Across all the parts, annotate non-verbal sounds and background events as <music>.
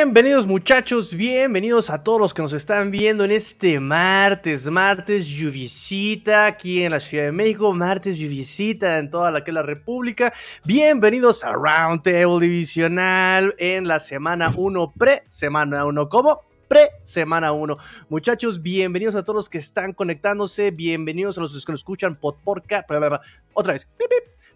Bienvenidos muchachos, bienvenidos a todos los que nos están viendo en este martes, martes lluviosita aquí en la Ciudad de México, martes lluviosita en toda la que la República. Bienvenidos a Roundtable Divisional en la semana 1 pre, semana 1 como pre semana 1. Muchachos, bienvenidos a todos los que están conectándose, bienvenidos a los que nos escuchan por porca, otra vez.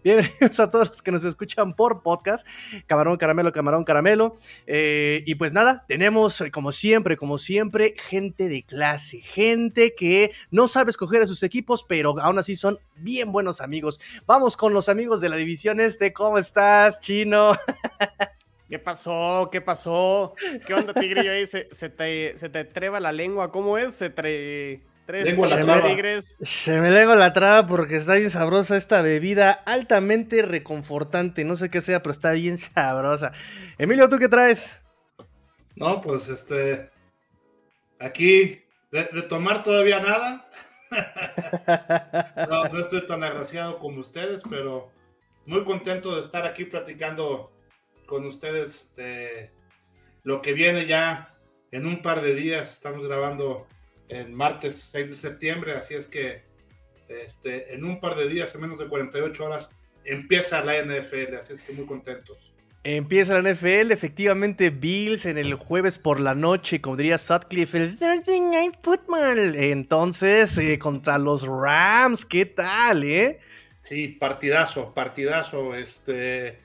Bienvenidos a todos los que nos escuchan por podcast. Camarón, caramelo, camarón, caramelo. Eh, y pues nada, tenemos eh, como siempre, como siempre, gente de clase, gente que no sabe escoger a sus equipos, pero aún así son bien buenos amigos. Vamos con los amigos de la división este. ¿Cómo estás, chino? <laughs> ¿Qué pasó? ¿Qué pasó? ¿Qué onda, tigrillo? Ahí se, te, se te treba la lengua. ¿Cómo es? Se te Tres tigres. Se me lengua la traba porque está bien sabrosa esta bebida altamente reconfortante. No sé qué sea, pero está bien sabrosa. Emilio, ¿tú qué traes? No, pues este. Aquí, de, tomar todavía nada. <laughs> no, no estoy tan agraciado como ustedes, pero muy contento de estar aquí platicando con ustedes de lo que viene ya en un par de días. Estamos grabando en martes 6 de septiembre, así es que este, en un par de días, en menos de 48 horas, empieza la NFL, así es que muy contentos. Empieza la NFL, efectivamente Bills en el jueves por la noche, como diría Sutcliffe, el Thursday Night Football. Entonces, eh, contra los Rams, ¿qué tal, eh? Sí, partidazo, partidazo. Este,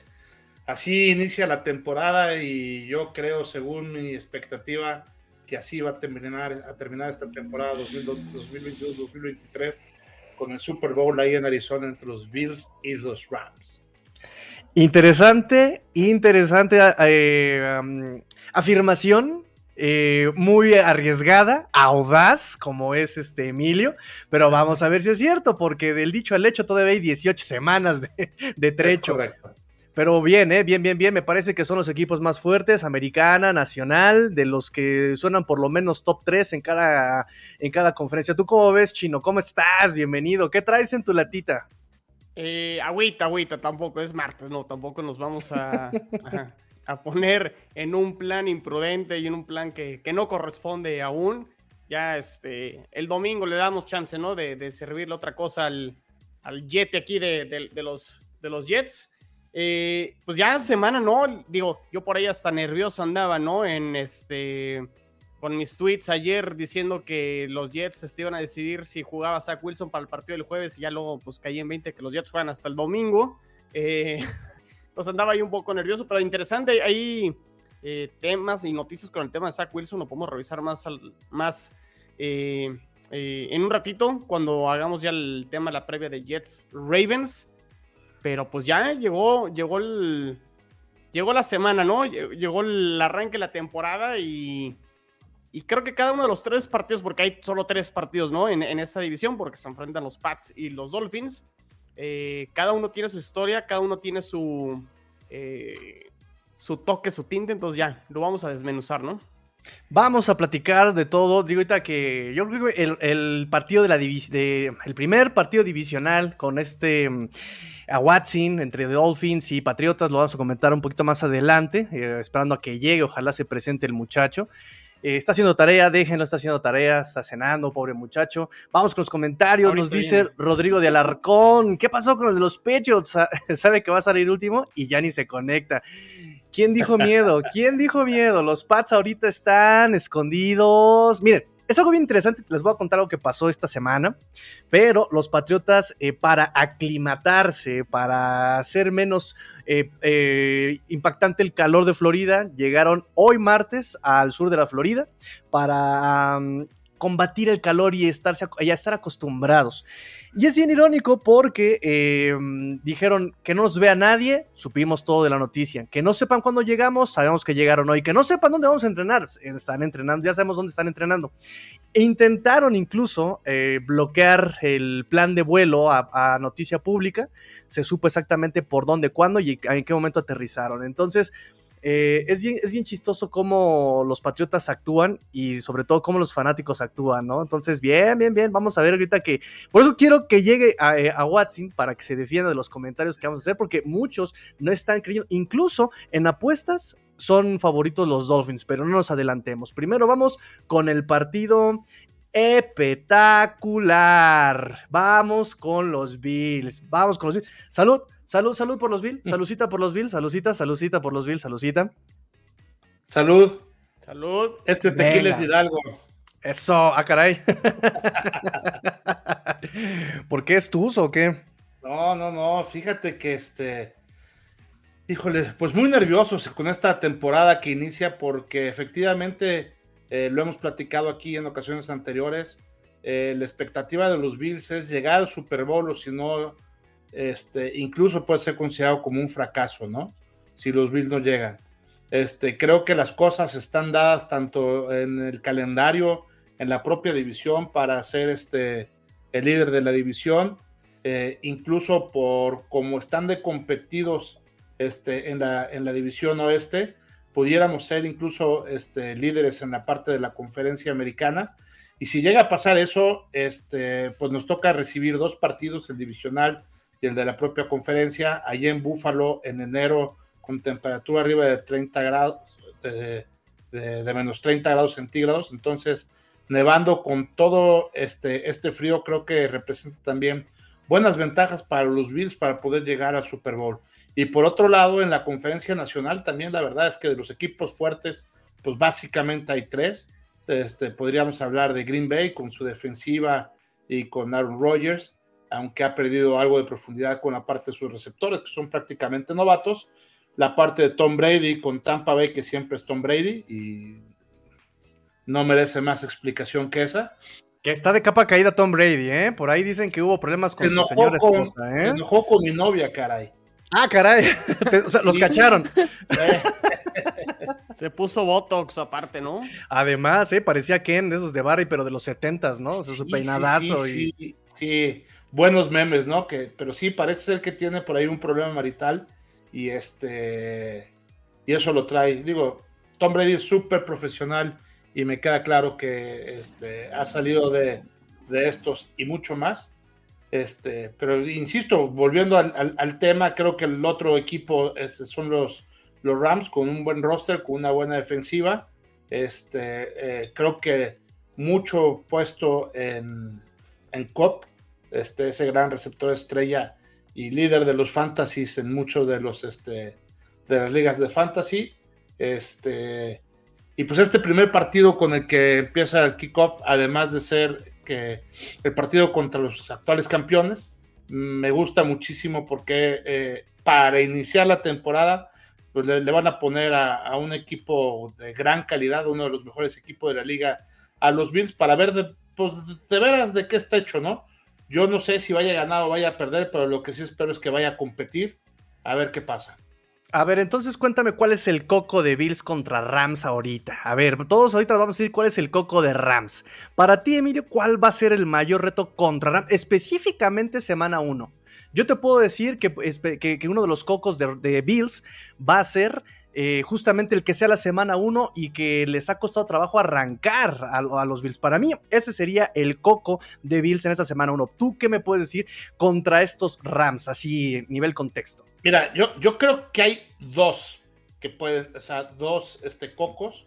así inicia la temporada y yo creo, según mi expectativa, que así va a terminar, a terminar esta temporada 2022-2023 con el Super Bowl ahí en Arizona entre los Bills y los Rams. Interesante, interesante eh, afirmación. Eh, muy arriesgada, audaz, como es este Emilio, pero vamos a ver si es cierto, porque del dicho al hecho todavía hay 18 semanas de, de trecho. Pero bien, ¿eh? bien, bien, bien. Me parece que son los equipos más fuertes, Americana, Nacional, de los que suenan por lo menos top 3 en cada, en cada conferencia. ¿Tú cómo ves, Chino? ¿Cómo estás? Bienvenido. ¿Qué traes en tu latita? Eh, agüita, agüita, tampoco es martes, no, tampoco nos vamos a, a, poner en un plan imprudente y en un plan que, que, no corresponde aún. Ya este, el domingo le damos chance, ¿no? De, de servirle otra cosa al, al jet aquí de, de, los, de los Jets. Eh, pues ya semana, ¿no? Digo, yo por ahí hasta nervioso andaba, ¿no? En este, con mis tweets ayer diciendo que los Jets este, iban a decidir si jugaba Zach Wilson para el partido del jueves y ya luego pues caí en 20 que los Jets juegan hasta el domingo. Eh, <laughs> pues andaba ahí un poco nervioso, pero interesante. Hay eh, temas y noticias con el tema de Zach Wilson, lo podemos revisar más, más en un ratito cuando hagamos ya el tema, la previa de Jets Ravens. Pero pues ya llegó, llegó el. Llegó la semana, ¿no? Llegó el arranque de la temporada y. Y creo que cada uno de los tres partidos, porque hay solo tres partidos, ¿no? En, esta división, porque se enfrentan los Pats y los Dolphins. Eh, cada uno tiene su historia, cada uno tiene su. Eh, su toque, su tinte, entonces ya, lo vamos a desmenuzar, ¿no? Vamos a platicar de todo. Digo ahorita que yo creo que el, partido de la de, el primer partido divisional con este a Watson entre Dolphins y Patriotas, lo vamos a comentar un poquito más adelante, eh, esperando a que llegue, ojalá se presente el muchacho. Eh, está haciendo tarea, déjenlo, está haciendo tarea, está cenando, pobre muchacho. Vamos con los comentarios, nos dice Rodrigo de Alarcón, ¿qué pasó con el de los Patriots? <laughs> Sabe que va a salir último y ya ni se conecta. ¿Quién dijo miedo? ¿Quién dijo miedo? Los Pats ahorita están escondidos. Miren, es algo bien interesante, les voy a contar lo que pasó esta semana, pero los Patriotas eh, para aclimatarse, para hacer menos eh, eh, impactante el calor de Florida, llegaron hoy martes al sur de la Florida para combatir el calor y estarse, estar acostumbrados. Y es bien irónico porque em, dijeron que no nos vea nadie, supimos todo de la noticia. Que no sepan cuándo llegamos, sabemos que llegaron hoy. Que no sepan dónde vamos a entrenar, están entrenando, ya sabemos dónde están entrenando. E intentaron incluso eh, bloquear el plan de vuelo a, a, noticia pública. Se supo exactamente por dónde, cuándo y en qué momento aterrizaron. Entonces, eh, es, bien, es bien chistoso cómo los patriotas actúan y sobre todo cómo los fanáticos actúan, ¿no? Entonces, bien, bien, bien, vamos a ver ahorita que... Por eso quiero que llegue a, eh, a Watson para que se defienda de los comentarios que vamos a hacer, porque muchos no están creyendo, incluso en apuestas son favoritos los Dolphins, pero no nos adelantemos. Primero vamos con el partido espectacular. Vamos con los Bills. Vamos con los Bills. Salud, salud, salud por los Bills. <laughs> Saludcita por los Bills. Saludcita, saludcita por los Bills. Saludcita. Salud. Salud. Este tequila es Hidalgo. Eso, ah, caray. <laughs> ¿Por qué es tuzo o qué? No, no, no. Fíjate que este. Híjole, pues muy nerviosos con esta temporada que inicia porque efectivamente eh, lo hemos platicado aquí en ocasiones anteriores. Eh, la expectativa de los Bills es llegar al Super Bowl o si no, este, incluso puede ser considerado como un fracaso, ¿no? Si los Bills no llegan. Este, creo que las cosas están dadas tanto en el calendario, en la propia división para ser este, el líder de la división, eh, incluso por cómo están de competidos este, en, la, en la división oeste, pudiéramos ser incluso este, líderes en la parte de la conferencia americana. Y si llega a pasar eso, este, pues nos toca recibir dos partidos, el divisional y el de la propia conferencia, allá en Búfalo en enero, con temperatura arriba de 30 grados, de, menos 30 grados centígrados. Entonces, nevando con todo este, este frío, creo que representa también buenas ventajas para los Bills para poder llegar al Super Bowl. Y por otro lado, en la conferencia nacional también la verdad es que de los equipos fuertes, pues básicamente hay tres. Este, podríamos hablar de Green Bay con su defensiva y con Aaron Rodgers, aunque ha perdido algo de profundidad con la parte de sus receptores, que son prácticamente novatos. La parte de Tom Brady con Tampa Bay, que siempre es Tom Brady y no merece más explicación que esa. Que está de capa caída Tom Brady, ¿eh? Por ahí dicen que hubo problemas con su señora esposa, ¿eh? Se enojó con mi novia, caray. Ah, caray. <laughs> o sea, los cacharon. <laughs> Se puso Botox aparte, ¿no? Además, ¿eh? parecía Ken de esos de Barry, pero de los setentas, ¿no? O sea, su peinadazo sí, y. Sí, buenos memes, ¿no? Que, pero sí, parece ser que tiene por ahí un problema marital. Y este. Y eso lo trae. Digo, Tom Brady es súper profesional. Y me queda claro que este, ha salido de, de estos y mucho más este, pero insisto, volviendo al, tema, creo que el otro equipo este, son los, los Rams con un buen roster, con una buena defensiva. Este, eh, creo que mucho puesto en, en COP, este, ese gran receptor estrella y líder de los fantasies en muchos de los este, de las ligas de fantasy. Este, y pues este primer partido con el que empieza el kickoff, además de ser el partido contra los actuales campeones me gusta muchísimo porque eh, para iniciar la temporada pues le, van a poner a, un equipo de gran calidad, uno de los mejores equipos de la liga, a los Bills para ver de, pues, de veras de qué está hecho, ¿no? Yo no sé si vaya a ganar o vaya a perder, pero lo que sí espero es que vaya a competir, a ver qué pasa. A ver, entonces cuéntame cuál es el coco de Bills contra Rams ahorita. A ver, todos ahorita vamos a decir cuál es el coco de Rams. Para ti, Emilio, ¿cuál va a ser el mayor reto contra Rams? Específicamente semana 1. Yo te puedo decir que, que, uno de los cocos de, Bills va a ser eh, justamente el que sea la semana 1 y que les ha costado trabajo arrancar a, los Bills. Para mí, ese sería el coco de Bills en esta semana 1. ¿Tú qué me puedes decir contra estos Rams, así nivel contexto? Mira, yo, yo creo que hay dos que pueden, o sea, dos este, cocos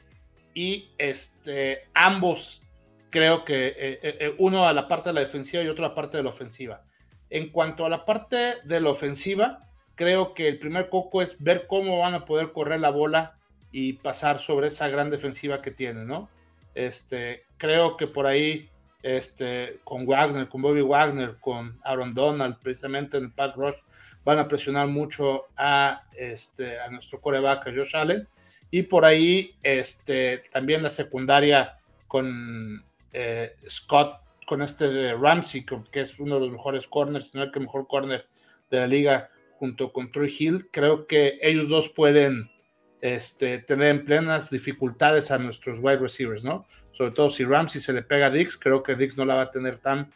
y este, ambos creo que eh, eh, uno a la parte de la defensiva y otro a la parte de la ofensiva. En cuanto a la parte de la ofensiva, creo que el primer coco es ver cómo van a poder correr la bola y pasar sobre esa gran defensiva que tienen, ¿no? Este, creo que por ahí, este, con Wagner, con Bobby Wagner, con Aaron Donald, precisamente en el pass rush, van a presionar mucho a, este, a nuestro coreback, a Josh Allen. Y por ahí este, también la secundaria con eh, Scott, con este Ramsey, que es uno de los mejores corners, sino el que mejor corner de la liga, junto con Troy Hill. Creo que ellos dos pueden este, tener en plenas dificultades a nuestros wide receivers, ¿no? Sobre todo si Ramsey se le pega a Dix, creo que Dix no la va a tener tan,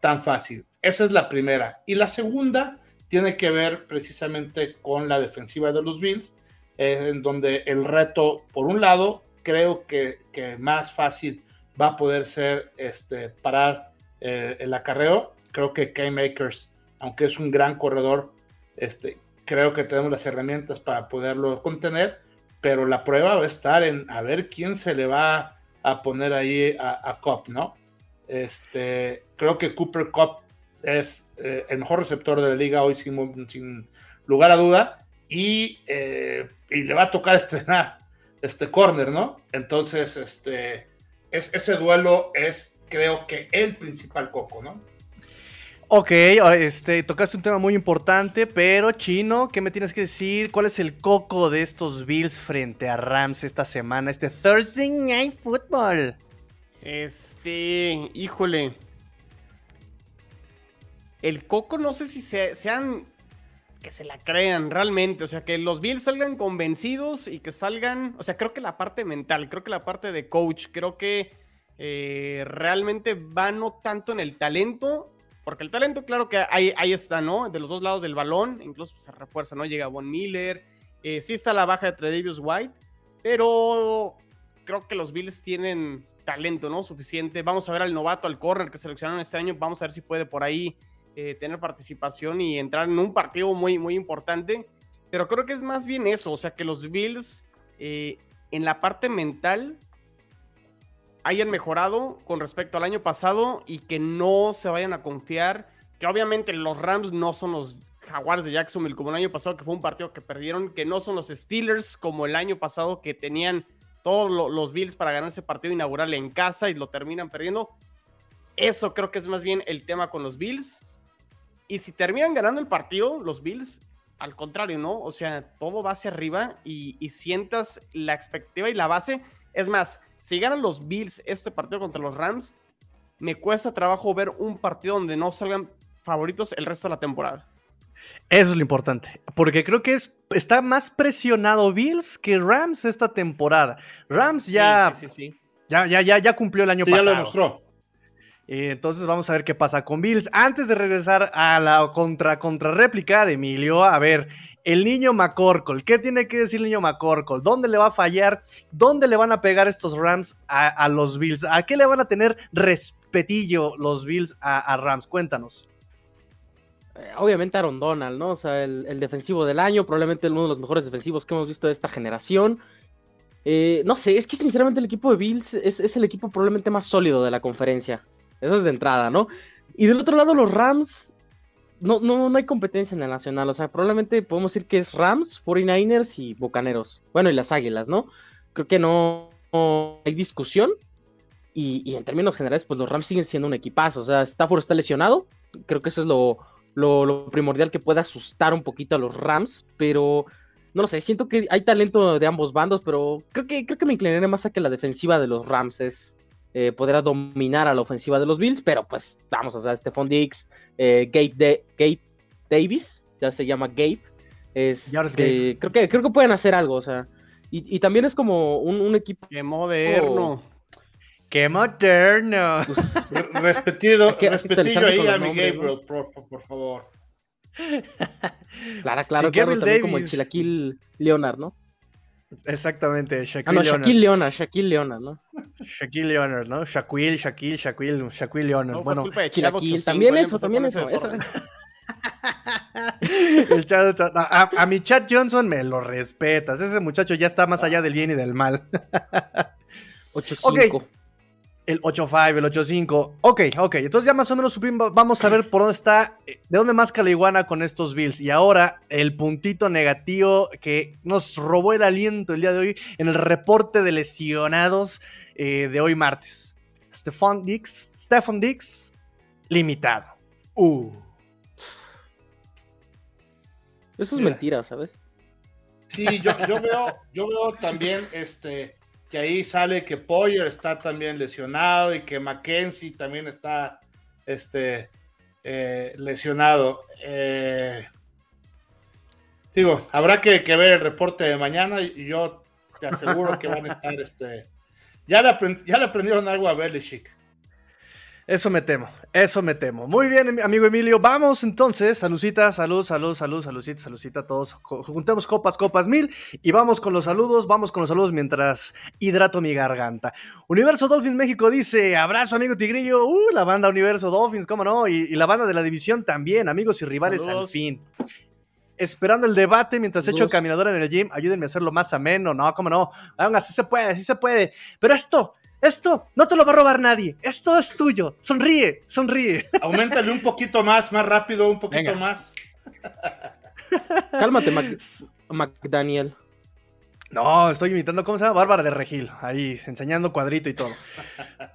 tan fácil. Esa es la primera. Y la segunda tiene que ver precisamente con la defensiva de los Bills, eh, en donde el reto, por un lado, creo que, más fácil va a poder ser este, parar eh, el acarreo. Creo que K-Makers, aunque es un gran corredor, este, creo que tenemos las herramientas para poderlo contener, pero la prueba va a estar en a ver quién se le va a poner ahí a, a ¿no? Este, creo que Cooper Cup es eh, el mejor receptor de la liga hoy sin, lugar a duda y, eh, y, le va a tocar <laughs> estrenar este corner, ¿no? Entonces, este, es, ese duelo es creo que el principal coco, ¿no? Ok, este, tocaste un tema muy importante, pero Chino, ¿qué me tienes que decir? ¿Cuál es el coco de estos Bills frente a Rams esta semana, este Thursday Night Football? Este, híjole. El coco no sé si sean que se la crean realmente, o sea, que los Bills salgan convencidos y que salgan, o sea, creo que la parte mental, creo que la parte de coach, creo que eh, realmente va no tanto en el talento, porque el talento, claro que ahí, ahí está, ¿no? De los dos lados del balón, incluso se refuerza, ¿no? Llega Von Miller, eh, sí está la baja de Tredavious White, pero creo que los Bills tienen talento, ¿no? Suficiente. Vamos a ver al novato, al corner que seleccionaron este año, vamos a ver si puede por ahí eh, tener participación y entrar en un partido muy, muy importante. Pero creo que es más bien eso, o sea, que los Bills eh, en la parte mental hayan mejorado con respecto al año pasado y que no se vayan a confiar, que obviamente los Rams no son los Jaguars de Jacksonville como el año pasado, que fue un partido que perdieron, que no son los Steelers como el año pasado, que tenían todos los Bills para ganar ese partido inaugural en casa y lo terminan perdiendo. Eso creo que es más bien el tema con los Bills. Y si terminan ganando el partido, los Bills, al contrario, ¿no? O sea, todo va hacia arriba y, y sientas la expectativa y la base. Es más, si ganan los Bills este partido contra los Rams, me cuesta trabajo ver un partido donde no salgan favoritos el resto de la temporada. Eso es lo importante, porque creo que es, está más presionado Bills que Rams esta temporada. Rams ya, sí, sí, sí, ya, ya, ya, ya, cumplió el año pasado. Ya lo demostró. Eh, entonces vamos a ver qué pasa con Bills. Antes de regresar a la contra, contra réplica de Emilio, a ver, el niño McCorkle. ¿Qué tiene que decir el niño McCorkle? ¿Dónde le va a fallar? ¿Dónde le van a pegar estos Rams a, los Bills? ¿A qué le van a tener respetillo los Bills a, Rams? Cuéntanos. Eh, obviamente Aaron Donald, ¿no? O sea, el, defensivo del año, probablemente uno de los mejores defensivos que hemos visto de esta generación. Eh, no sé, es que sinceramente el equipo de Bills es, es, el equipo probablemente más sólido de la conferencia. Eso es de entrada, ¿no? Y del otro lado, los Rams no, no, no hay competencia en el nacional. O sea, probablemente podemos decir que es Rams, 49ers y Bocaneros. Bueno, y las Águilas, ¿no? Creo que no, hay discusión. Y, en términos generales, pues los Rams siguen siendo un equipazo. O sea, Stafford está lesionado. Creo que eso es lo, lo, primordial que puede asustar un poquito a los Rams. Pero no lo sé, siento que hay talento de ambos bandos. Pero creo que, creo que me inclinaré más a que la defensiva de los Rams es, eh, podrá dominar a la ofensiva de los Bills, pero pues vamos, o sea, Stephon Diggs, eh, Gabe, de, Gabe Davis, ya se llama Gabe, es, eh, creo que creo que pueden hacer algo, o sea, y, también es como un, equipo... ¡Qué moderno! ¡Qué moderno! Pues, <laughs> respetido, <laughs> respetillo ahí a mi Gabriel, por, favor. Claro, claro, claro, también como el Chilaquil Leonard, ¿no? Exactamente, Shaquille ah, no, Shaquille Leonard, Shaquille Leonard, ¿no? Shaquille Leonard, ¿no? Shaquille, Shaquille, Shaquille, Shaquille Leonard. bueno, Shaquille, también eso, también eso. eso. El chat, a, a, mi chat Johnson me lo respetas. Ese muchacho ya está más allá del bien y del mal. <laughs> 8-5. Okay. El 8-5, el 8-5. Ok, ok. Entonces ya más o menos supimos, vamos a ver por dónde está, eh, de dónde más iguana con estos Bills. Y ahora el puntito negativo que nos robó el aliento el día de hoy en el reporte de lesionados eh, de hoy martes. Stefan Dix, Stefan Dix, limitado. Uh. Eso es mentira, ¿sabes? Sí, yo, yo, veo, yo veo también este que ahí sale que Poyer está también lesionado y que Mackenzie también está este, eh, lesionado. Eh, digo, habrá que, ver el reporte de mañana y yo te aseguro que van a estar, <laughs> este, ya le, ya le aprendieron algo a Belichick. Eso me temo, eso me temo. Muy bien, amigo Emilio. Vamos entonces, saludcita, salud, salud, salud, saludcita, saludcita, todos. Juntemos copas, copas mil y vamos con los saludos, vamos con los saludos mientras hidrato mi garganta. Universo Dolphins México dice, abrazo amigo Tigrillo, uh, la banda Universo Dolphins, cómo no, y, la banda de la división también, amigos y rivales al fin. esperando el debate mientras echo Dos. caminadora en el gym. Ayúdenme a hacerlo más ameno. No, cómo no. Aún así se puede, sí se puede. Pero esto, esto, no te lo va a robar nadie. Esto es tuyo. Sonríe, sonríe. Aumentale un poquito más, más rápido, un poquito Venga. más. Cálmate, Mac- McDaniel. No, estoy imitando, ¿cómo se llama? Bárbara de Regil, ahí, enseñando cuadrito y todo.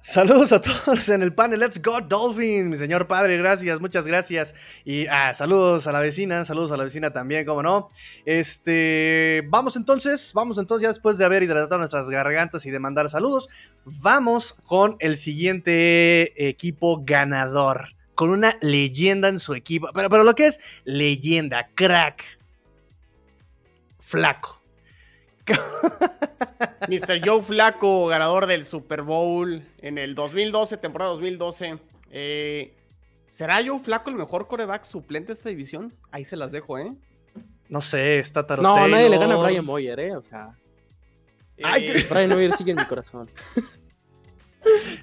Saludos a todos en el panel. Let's go, Dolphins, mi señor padre, gracias, muchas gracias. Y ah, saludos a la vecina, saludos a la vecina también, cómo no. Este, vamos entonces, vamos entonces, ya después de haber hidratado nuestras gargantas y de mandar saludos, vamos con el siguiente equipo ganador, con una leyenda en su equipo. Pero, pero lo que es leyenda, crack, flaco. <laughs> Mr. Joe Flaco, ganador del Super Bowl en el 2012, temporada 2012. Eh, ¿Será Joe Flaco el mejor coreback suplente de esta división? Ahí se las dejo, ¿eh? No sé, está taroteo. No, nadie le gana a Brian Boyer, ¿eh? O sea, Ay, Eh, Brian Boyer sigue en mi corazón. <laughs>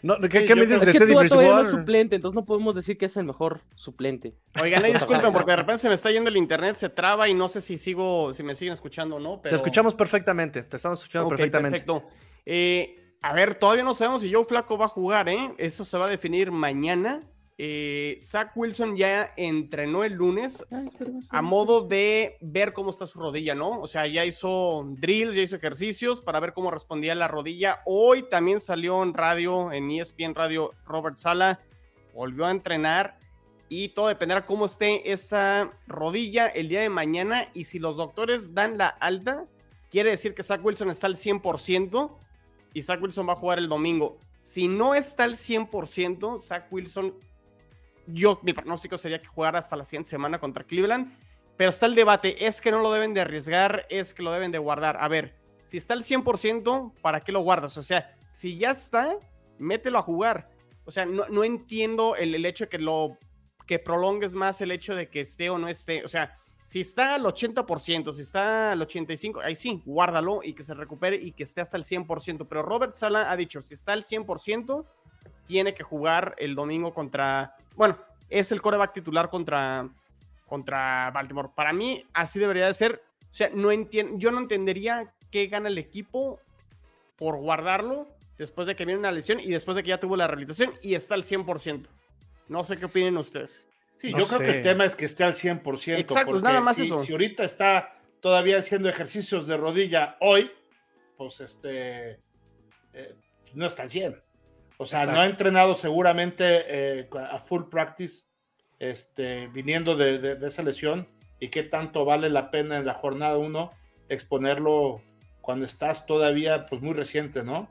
No, ¿Qué, Sí, qué me dices Es de que Teddy es Bridgewater? suplente, entonces no podemos decir que es el mejor suplente. Oigan, ahí <laughs> disculpen porque de repente se me está yendo el internet, se traba y no sé si sigo, si me siguen escuchando o no. Pero... Te escuchamos perfectamente, te estamos escuchando perfectamente. Perfecto. Eh, a ver, todavía no sabemos si Joe Flaco va a jugar, ¿eh? Eso se va a definir mañana. Eh, Zach Wilson ya entrenó el lunes a modo de ver cómo está su rodilla, ¿no? O sea, ya hizo drills, ya hizo ejercicios para ver cómo respondía la rodilla. Hoy también salió en radio, en ESPN Radio, Robert Sala volvió a entrenar y todo dependerá cómo esté esa rodilla el día de mañana y si los doctores dan la alta, quiere decir que Zach Wilson está al 100% y Zach Wilson va a jugar el domingo. Si no está al 100%, Zach Wilson yo, mi pronóstico sería que jugara hasta la siguiente semana contra Cleveland. Pero está el debate, es que no lo deben de arriesgar, es que lo deben de guardar. A ver, si está al 100%, ¿para qué lo guardas? O sea, si ya está, mételo a jugar. O sea, no, no entiendo el, el hecho de que lo que prolongues más el hecho de que esté o no esté. O sea, si está al 80%, si está al 85%, ahí sí, guárdalo y que se recupere y que esté hasta el 100%. Pero Robert Sala ha dicho, si está al 100%, tiene que jugar el domingo contra... Bueno, es el coreback titular contra, contra Baltimore. Para mí, así debería de ser. O sea, no entiendo, yo no entendería qué gana el equipo por guardarlo después de que viene una lesión y después de que ya tuvo la rehabilitación y está al 100%. No sé qué opinen ustedes. Sí, No yo creo que el tema es que esté al 100%. Exacto, porque nada más si, eso. Si ahorita está todavía haciendo ejercicios de rodilla hoy, pues este eh, no está al 100. O sea, no ha entrenado seguramente eh, a full practice este, viniendo de, de- de esa lesión y qué tanto vale la pena en la jornada 1 exponerlo cuando estás todavía pues muy reciente, ¿no?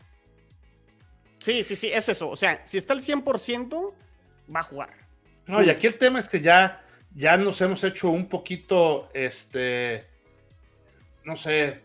Sí, sí, sí, es eso. O sea, si está al 100%, va a jugar. No, y aquí el tema es que ya, ya nos hemos hecho un poquito, este, no sé,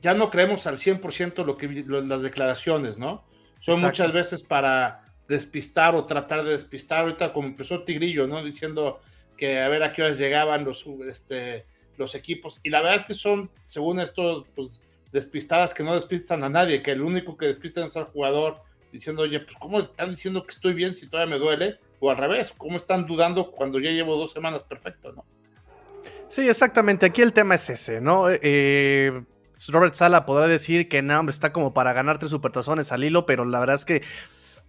ya no creemos al 100% lo que, lo- las declaraciones, ¿no? Son Exacto. muchas veces para despistar o tratar de despistar. Ahorita como empezó Tigrillo, ¿no? Diciendo que a ver a qué horas llegaban los, este, los equipos. Y la verdad es que son, según esto, pues despistadas que no despistan a nadie, que el único que despistan es al jugador diciendo, oye, pues ¿cómo están diciendo que estoy bien si todavía me duele? O al revés, ¿cómo están dudando cuando ya llevo dos semanas perfecto, no? Sí, exactamente. Aquí el tema es ese, ¿no? Eh, Robert Sala podrá decir que no, hombre, está como para ganar tres supertazones al hilo, pero la verdad es que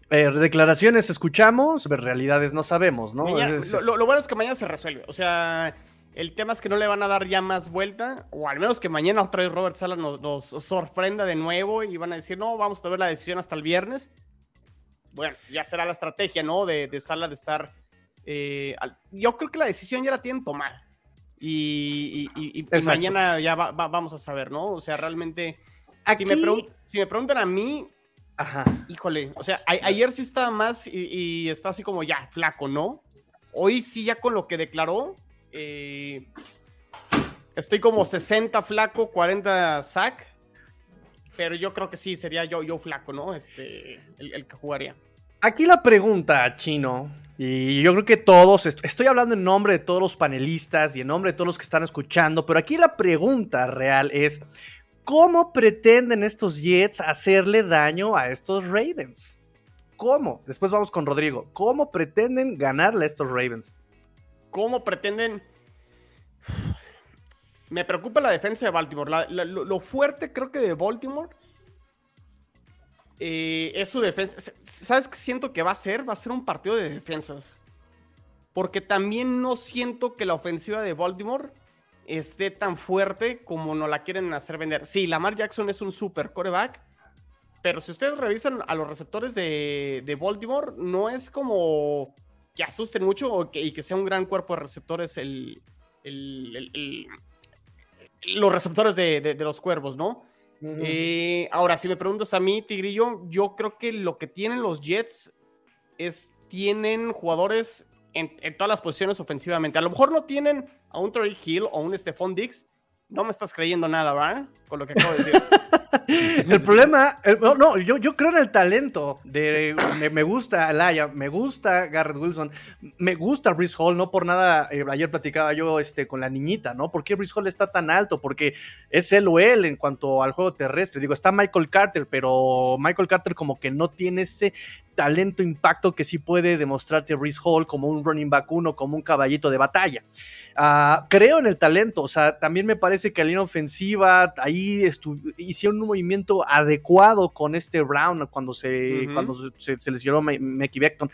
eh, declaraciones escuchamos, pero realidades no sabemos, ¿no? Mañana- Es- lo, bueno es que mañana se resuelve. O sea, el tema es que no le van a dar ya más vuelta, o al menos que mañana otra vez Robert Sala nos, nos sorprenda de nuevo y van a decir, no, vamos a tomar la decisión hasta el viernes. Bueno, ya será la estrategia, ¿no? De, de Sala de estar... eh, al- yo creo que la decisión ya la tienen tomada. Y, mañana ya va- va- vamos a saber, ¿no? O sea, realmente... Aquí... Si, me si me preguntan a mí, Ajá. Híjole, o sea, ayer sí estaba más y, y está así como ya flaco, ¿no? Hoy sí ya con lo que declaró, eh, estoy como 60 flaco, 40 sac, pero yo creo que sí sería yo, yo flaco, ¿no? Este, el, el que jugaría. Aquí la pregunta, Chino, y yo creo que todos, est- estoy hablando en nombre de todos los panelistas y en nombre de todos los que están escuchando, pero aquí la pregunta real es, ¿cómo pretenden estos Jets hacerle daño a estos Ravens? ¿Cómo? Después vamos con Rodrigo. ¿Cómo pretenden ganarle a estos Ravens? ¿Cómo pretenden? <sighs> me preocupa la defensa de Baltimore. lo, fuerte creo que de Baltimore eh, es su defensa. ¿Sabes qué siento que va a ser? Va a ser un partido de defensas. Porque también no siento que la ofensiva de Baltimore esté tan fuerte como nos la quieren hacer vender. Sí, Lamar Jackson es un super coreback, pero si ustedes revisan a los receptores de, de Baltimore, no es como que asusten mucho o que, y que sea un gran cuerpo de receptores los receptores de, los cuervos, ¿no? Eh, ahora, si me preguntas a mí, Tigrillo, yo creo que lo que tienen los Jets es tienen jugadores en, en, todas las posiciones ofensivamente. A lo mejor no tienen a un Troy Hill o un Stephon Dix. No me estás creyendo nada, ¿verdad? Con lo que acabo de decir. <laughs> <laughs> el problema, no, yo, creo en el talento. De, me, gusta Alaya, me gusta Garrett Wilson, me gusta Brice Hall, no por nada. Eh, ayer platicaba yo este, con la niñita, ¿no? ¿Por qué Brice Hall está tan alto? Porque es él o él en cuanto al juego terrestre. Digo, está Michael Carter, pero Michael Carter como que no tiene ese talento, impacto que sí puede demostrarte Brice Hall como un running back uno, como un caballito de batalla. Ah, creo en el talento, o sea, también me parece que la línea ofensiva ahí hicieron un movimiento adecuado con este Brown cuando se, cuando se, se lesionó Mickey Beckton.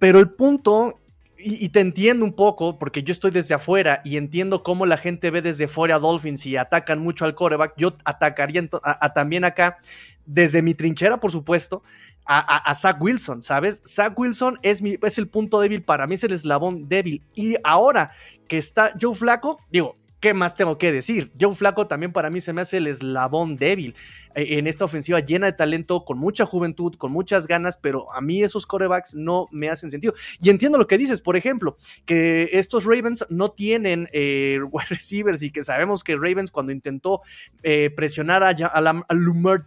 Pero el punto y, te entiendo un poco, porque yo estoy desde afuera y entiendo cómo la gente ve desde fuera a Dolphins y atacan mucho al coreback. Yo atacaría también acá, desde mi trinchera, por supuesto, a, Zach Wilson, ¿sabes? Zach Wilson es, mi, es el punto débil para mí, es el eslabón débil. Y ahora que está Joe Flaco, digo, ¿Qué más tengo que decir? Joe Flaco también para mí se me hace el eslabón débil eh, en esta ofensiva llena de talento, con mucha juventud, con muchas ganas, pero a mí esos corebacks no me hacen sentido. Y entiendo lo que dices, por ejemplo, que estos Ravens no tienen eh, <laughs> wide receivers y que sabemos que Ravens cuando intentó eh, presionar a, a,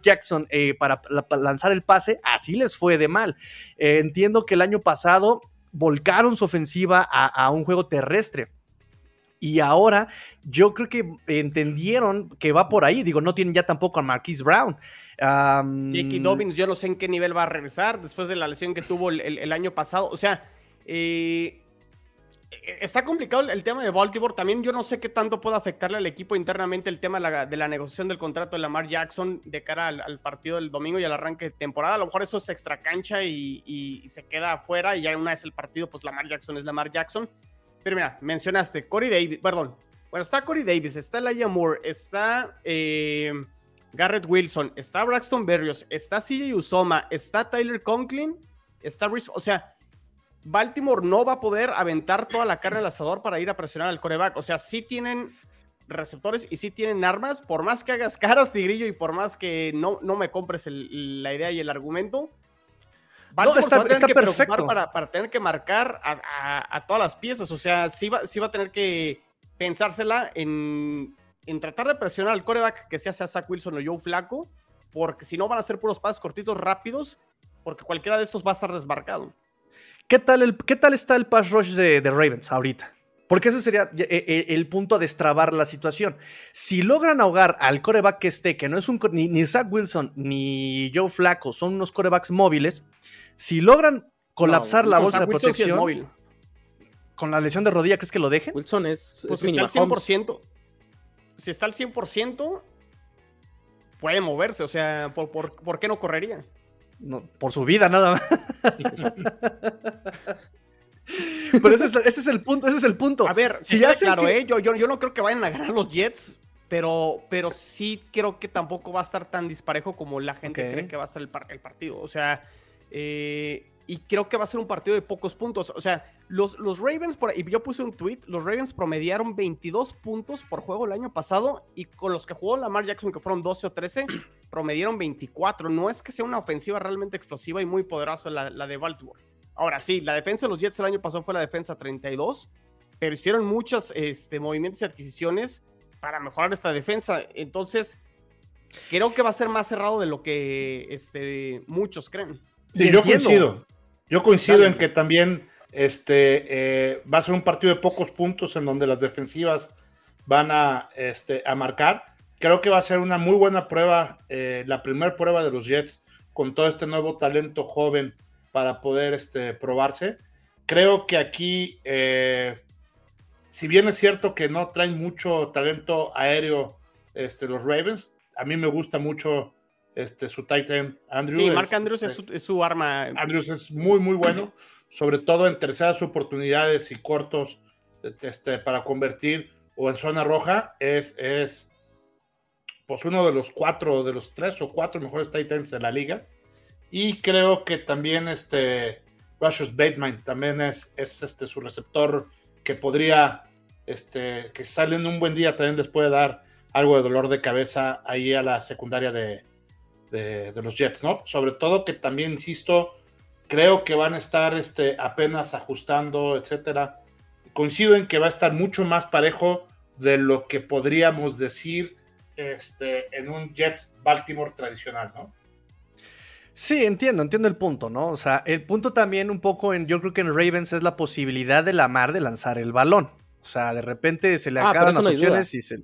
Jackson para, lanzar el pase, así les fue de mal. entiendo que el año pasado volcaron su ofensiva a un juego terrestre y ahora yo creo que entendieron que va por ahí. Digo, no tienen ya tampoco a Marquise Brown. Um, Dobbins, yo no sé en qué nivel va a regresar después de la lesión que tuvo el, año pasado. O sea, eh, está complicado el tema de Baltimore. También yo no sé qué tanto puede afectarle al equipo internamente el tema de la, negociación del contrato de Lamar Jackson de cara al, partido del domingo y al arranque de temporada. A lo mejor eso es extra cancha y se queda afuera y ya una vez el partido, pues Lamar Jackson es Lamar Jackson. Pero mira, mencionaste Corey Davis, perdón. Bueno, está Corey Davis, está Elijah Moore, está eh, Garrett Wilson, está Braxton Berrios, está CJ Usoma, está Tyler Conklin, está Rhys, o sea, Baltimore no va a poder aventar toda la carne al asador para ir a presionar al coreback. O sea, sí tienen receptores y sí tienen armas, por más que hagas caras, Tigrillo, y por más que no, no me compres la idea y el argumento, no, está, perfecto. Para, para, tener que marcar a, todas las piezas. O sea, sí va, sí va a tener que pensársela en, en tratar de presionar al coreback que sea, sea Zach Wilson o Joe Flaco, porque si no van a ser puros pasos cortitos rápidos, porque cualquiera de estos va a estar desmarcado. ¿Qué tal, el, qué tal está el pass rush de, de Ravens ahorita? Porque ese sería eh, eh, el punto de destrabar la situación. Si logran ahogar al coreback que esté, que no es un ni, ni Zach Wilson ni Joe Flaco, son unos corebacks móviles, si logran colapsar la bolsa de protección. con la lesión de rodilla, ¿crees que lo dejen? Wilson es. Pues si está al 100%. Si está al 100%, puede moverse. O sea, ¿por, qué no correría? No, por su vida, nada más. <laughs> Pero ese es, el punto, ese es el punto. A ver, si ya claro, eh, yo, yo, no creo que vayan a ganar los Jets, pero, pero sí creo que tampoco va a estar tan disparejo como la gente cree que va a estar el, el partido. O sea, eh, y creo que va a ser un partido de pocos puntos. O sea, los, los Ravens, por, y yo puse un tweet, los Ravens promediaron 22 puntos por juego el año pasado y con los que jugó Lamar Jackson, que fueron 12 o 13, promediaron 24. No es que sea una ofensiva realmente explosiva y muy poderosa la, la de Baltimore. Ahora sí, la defensa de los Jets el año pasado fue la defensa 32, pero hicieron muchos este, movimientos y adquisiciones para mejorar esta defensa. Entonces, creo que va a ser más cerrado de lo que este, muchos creen. Sí, yo coincido. Yo coincido en que también este, eh, va a ser un partido de pocos puntos en donde las defensivas van a, este, a marcar. Creo que va a ser una muy buena prueba, eh, la primera prueba de los Jets con todo este nuevo talento joven para poder este, probarse. Creo que aquí, eh, si bien es cierto que no traen mucho talento aéreo este, los Ravens, a mí me gusta mucho este, su Titan Andrews. Sí, Mark Andrews es, su, es, su, arma. Andrews es muy, muy bueno, sobre todo en terceras oportunidades y cortos este, para convertir o en zona roja. Es, es pues uno de los cuatro, de los tres o cuatro mejores Titans de la liga. Y creo que también este Russius Bateman también es, es este, su receptor que podría, este, que sale en un buen día, también les puede dar algo de dolor de cabeza ahí a la secundaria de, de, los Jets, ¿no? Sobre todo que también, insisto, creo que van a estar este, apenas ajustando, etcétera. Coincido en que va a estar mucho más parejo de lo que podríamos decir este, en un Jets Baltimore tradicional, ¿no? Sí, entiendo, entiendo el punto, ¿no? O sea, el punto también un poco en, yo creo que en Ravens es la posibilidad de la mar de lanzar el balón. O sea, de repente se le ah, acaban las opciones y se...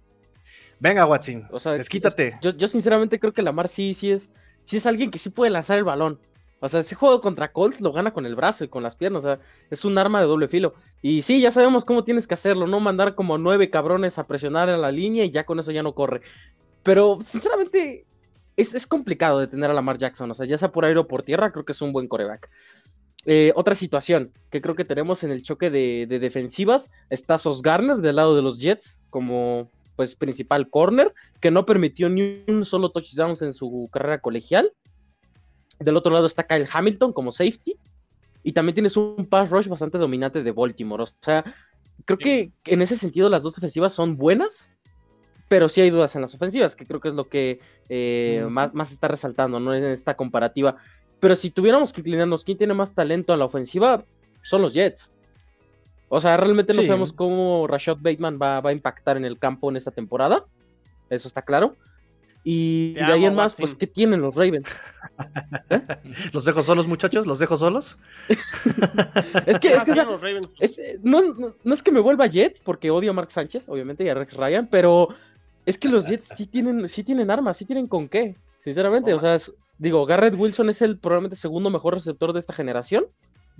Venga, Watson, o sea, desquítate. Yo, yo sinceramente creo que Lamar sí, sí es, sí es alguien que sí puede lanzar el balón. O sea, ese juego contra Colts lo gana con el brazo y con las piernas. O sea, es un arma de doble filo. Y sí, ya sabemos cómo tienes que hacerlo. No mandar como nueve cabrones a presionar a la línea y ya con eso ya no corre. Pero, sinceramente, es, complicado detener a Lamar Jackson. O sea, ya sea por aire o por tierra, creo que es un buen coreback. Eh, otra situación que creo que tenemos en el choque de, defensivas está Sos Garner del lado de los Jets como pues principal corner que no permitió ni un solo touchdown en su carrera colegial. Del otro lado está Kyle Hamilton como safety y también tienes un pass rush bastante dominante de Baltimore. O sea, creo que en ese sentido las dos defensivas son buenas, pero sí hay dudas en las ofensivas, que creo que es lo que eh, más, más está resaltando, ¿no? En esta comparativa. Pero si tuviéramos que inclinarnos, ¿quién tiene más talento a la ofensiva? Son los Jets. O sea, realmente no sabemos cómo Rashad Bateman va, a impactar en el campo en esta temporada. Eso está claro. Y de ahí en más, pues, ¿qué tienen los Ravens? ¿Eh? <laughs> ¿Los dejo solos, muchachos? ¿Los dejo solos? <laughs> es que, no, no, es que me vuelva Jets, porque odio a Mark Sánchez, obviamente, y a Rex Ryan, pero es que los Jets sí tienen, sí tienen armas, sí tienen con qué. Sinceramente, o sea, digo, Garrett Wilson es el probablemente segundo mejor receptor de esta generación,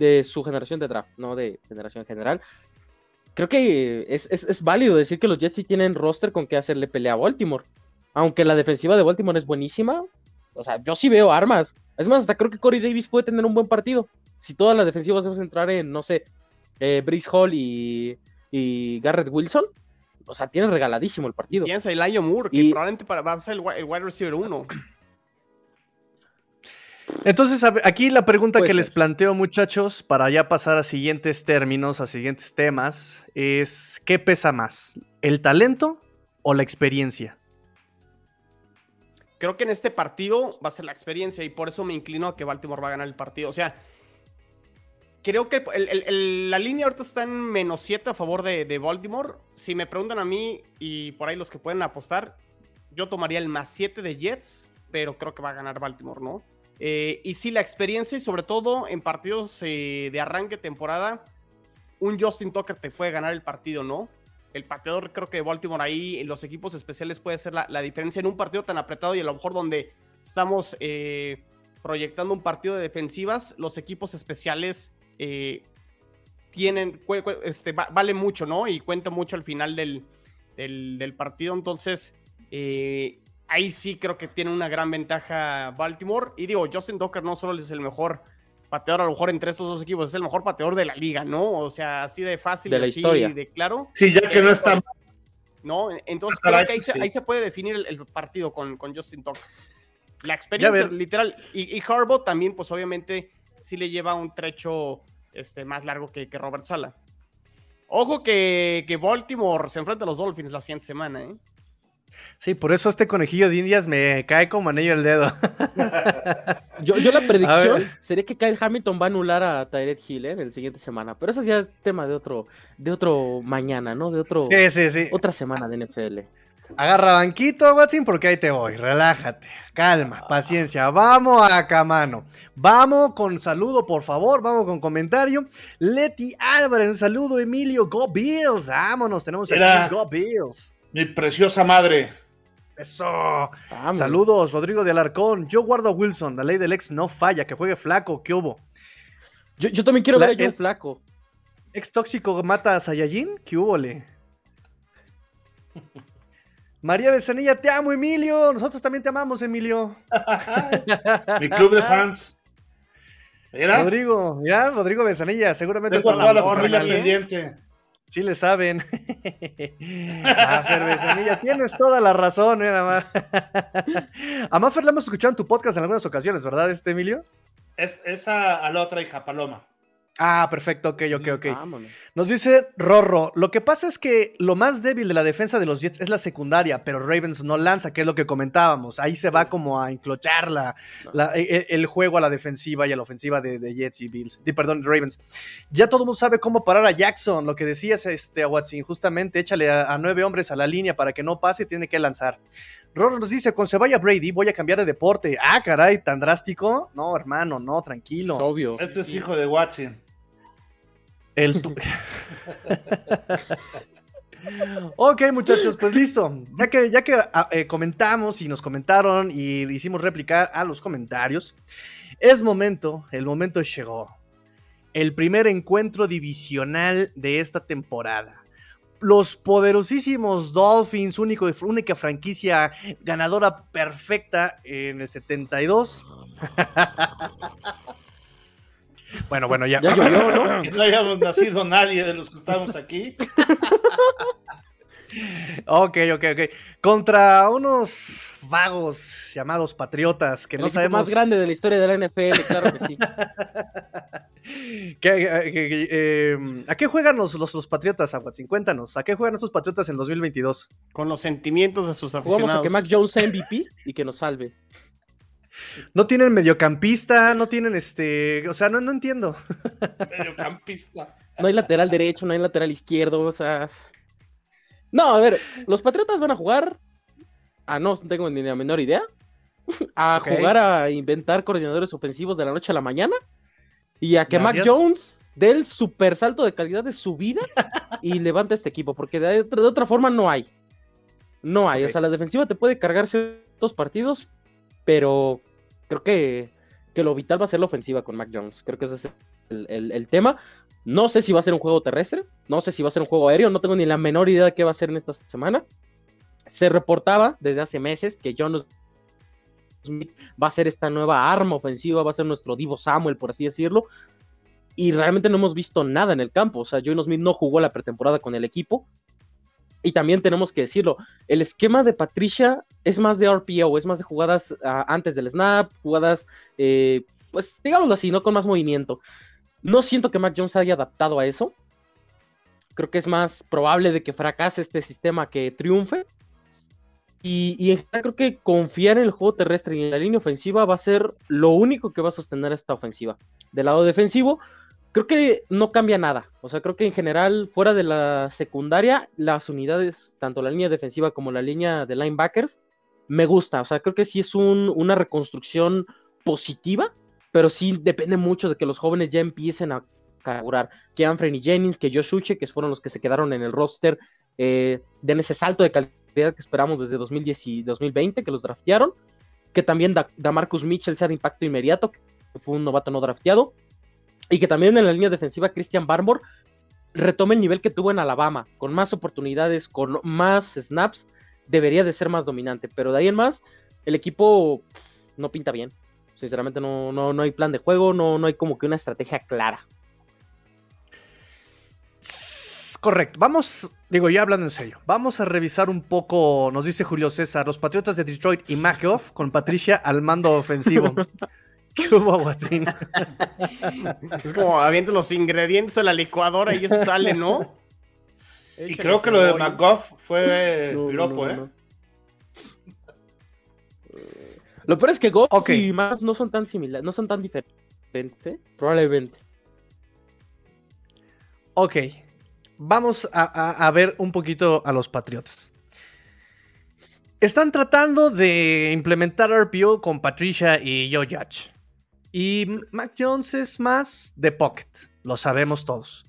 de su generación de draft, no de generación general. Creo que es, válido decir que los Jets sí tienen roster con qué hacerle pelea a Baltimore. Aunque la defensiva de Baltimore es buenísima, o sea, yo sí veo armas. Es más, hasta creo que Corey Davis puede tener un buen partido. Si todas las defensivas se centrar en, no sé, eh, Brice Hall y, y Garrett Wilson, o sea, tiene regaladísimo el partido. Piensa Elijah Moore, que probablemente para, va a ser el, wide receiver 1. Entonces, aquí la pregunta que les planteo, muchachos, para ya pasar a siguientes términos, a siguientes temas, es: ¿qué pesa más? ¿El talento o la experiencia? Creo que en este partido va a ser la experiencia y por eso me inclino a que Baltimore va a ganar el partido. O sea, Creo que la línea ahorita está en menos 7 a favor de, Baltimore. Si me preguntan a mí y por ahí los que pueden apostar, yo tomaría el más 7 de Jets, pero creo que va a ganar Baltimore, ¿no? Eh, y sí, la experiencia y sobre todo en partidos eh, de arranque temporada, un Justin Tucker te puede ganar el partido, ¿no? El pateador creo que de Baltimore ahí, en los equipos especiales puede ser la, diferencia en un partido tan apretado y a lo mejor donde estamos eh, proyectando un partido de defensivas, los equipos especiales tienen, este, vale mucho, ¿no? Y cuenta mucho al final del, del, partido. Entonces, ahí sí creo que tiene una gran ventaja Baltimore. Y digo, Justin Docker no solo es el mejor pateador, a lo mejor entre estos dos equipos, es el mejor pateador de la liga, ¿no? O sea, así de fácil, de la así historia. de claro. Sí, ya que no está. ¿No? Entonces, creo que ahí, se, puede definir el, partido con, con Justin Tucker. La experiencia, literal. Y, y Harbaugh también, pues obviamente, sí le lleva un trecho este, más largo que, que Robert Sala. Ojo que, que, Baltimore se enfrenta a los Dolphins la siguiente semana, ¿eh? Sí, por eso este conejillo de indias me cae como anillo el dedo. <laughs> yo, yo, la predicción sería que Kyle Hamilton va a anular a Tyred Hill ¿eh? en el siguiente semana. Pero eso ya es tema de otro, de otro mañana, ¿no? De otro sí, sí, sí. otra semana de NFL. Agarra banquito, Watson, porque ahí te voy. Relájate, calma, paciencia. Vamos a mano. Vamos con saludo, por favor. Vamos con comentario. Leti Álvarez, un saludo. Emilio, Go Bills. Vámonos, tenemos aquí Go Bills. Mi preciosa madre. Eso. Saludos, Rodrigo de Alarcón. Yo guardo a Wilson. La ley del ex no falla. Que juegue flaco. ¿Qué hubo? Yo, también quiero ver a Flaco. Ex tóxico mata a Saiyajin. ¿Qué hubo, <laughs> María Besanilla, te amo, Emilio. Nosotros también te amamos, Emilio. <laughs> Mi club de fans. <laughs> Rodrigo, mira, Rodrigo Besanilla, seguramente Tengo toda, la, familia pendiente. Sí le saben. <laughs> ah, Fer Besanilla, tienes toda la razón, mira más. <laughs> a Mafer la hemos escuchado en tu podcast en algunas ocasiones, ¿verdad, este Emilio? Es esa a la otra hija, Paloma. Ah, perfecto, ok, ok, ok. Nos dice Rorro, lo que pasa es que lo más débil de la defensa de los Jets es la secundaria, pero Ravens no lanza, que es lo que comentábamos. Ahí se va como a enclochar la, e, e, el, juego a la defensiva y a la ofensiva de, Jets y Bills, de, perdón, Ravens. Ya todo el mundo sabe cómo parar a Jackson, lo que decías este, a Watson, justamente échale a, nueve hombres a la línea para que no pase, y tiene que lanzar. Rorro nos dice, con se vaya Brady, voy a cambiar de deporte. Ah, caray, tan drástico. No, hermano, no, tranquilo. obvio. Este es hijo de Watson. El <laughs> ok, muchachos, pues listo. Ya que, ya que ah, eh, comentamos y nos comentaron y hicimos réplica a los comentarios, es momento, el momento llegó. El primer encuentro divisional de esta temporada los poderosísimos Dolphins, único, única franquicia ganadora perfecta en el 72. <laughs> bueno, bueno, ya. Ya llovió, ¿no? <laughs> no hayamos nacido nadie de los que estamos aquí. <laughs> ok, ok, ok. Contra unos vagos llamados patriotas que no sabemos. más grande de la historia de la NFL, claro que sí. <laughs> Em, ¿A qué juegan los, los, patriotas, Aguatzin? Cuéntanos, ¿a qué juegan esos patriotas en 2022? Con los sentimientos de sus aficionados. Vamos a que Mac Jones sea MVP y que nos salve. No tienen mediocampista, no tienen este. O sea, no, no entiendo. <laughs> Mediocampista. No hay lateral derecho, no hay lateral izquierdo, o sea. No, a ver, los Patriotas van a jugar. Ah, no tengo ni la menor idea. <laughs> A jugar a inventar coordinadores ofensivos de la noche a la mañana. Y a que Mac Jones dé el super salto de calidad de su vida <laughs> y levante este equipo. Porque de, otra forma no hay. No hay. O sea, la defensiva te puede cargar ciertos partidos, pero creo que, lo vital va a ser la ofensiva con Mac Jones. Creo que ese es el, tema. No sé si va a ser un juego terrestre, no sé si va a ser un juego aéreo, no tengo ni la menor idea de qué va a ser en esta semana. Se reportaba desde hace meses que John Smith va a ser esta nueva arma ofensiva, va a ser nuestro Divo Samuel, por así decirlo. Y realmente no hemos visto nada en el campo. O sea, John Smith no jugó la pretemporada con el equipo. Y también tenemos que decirlo, el esquema de Patricia es más de RPO, es más de jugadas ah, antes del snap, jugadas, eh, pues digámoslo así, ¿no? Con más movimiento. No siento que Mac Jones haya adaptado a eso. Creo que es más probable de que fracase este sistema que triunfe. Y, y creo que confiar en el juego terrestre y en la línea ofensiva va a ser lo único que va a sostener esta ofensiva. Del lado defensivo, creo que no cambia nada. O sea, creo que en general, fuera de la secundaria, las unidades, tanto la línea defensiva como la línea de linebackers, me gusta. O sea, creo que sí es una reconstrucción positiva, pero sí depende mucho de que los jóvenes ya empiecen a carburar. Que Anthony Jennings, que Josh Uche, que fueron los que se quedaron en el roster, eh, den ese salto de calidad que esperamos desde 2010 y 2020, que los draftearon. Que también da, Marcus Mitchell sea de impacto inmediato, que fue un novato no drafteado y que también en la línea defensiva Christian Barmore retome el nivel que tuvo en Alabama, con más oportunidades, con más snaps, debería de ser más dominante. Pero de ahí en más, el equipo no pinta bien. Sinceramente no, no, no hay plan de juego, no, no hay como que una estrategia clara. Correcto. Vamos, digo, ya hablando en serio, vamos a revisar un poco, nos dice Julio César, los Patriotas de Detroit y Machoff con Patricia al mando ofensivo. <laughs> ¿Qué hubo, es como avientas los ingredientes a la licuadora y eso sale, ¿no? y creo que lo de McGough fue piropo, ¿eh? Lo peor es que Goff y más no son tan similares, no son tan diferentes, probablemente. Ok, vamos a, a, ver un poquito a los Patriotas. Están tratando de implementar RPO con Patricia y Joe Judge. Y Mac Jones es más de pocket, lo sabemos todos.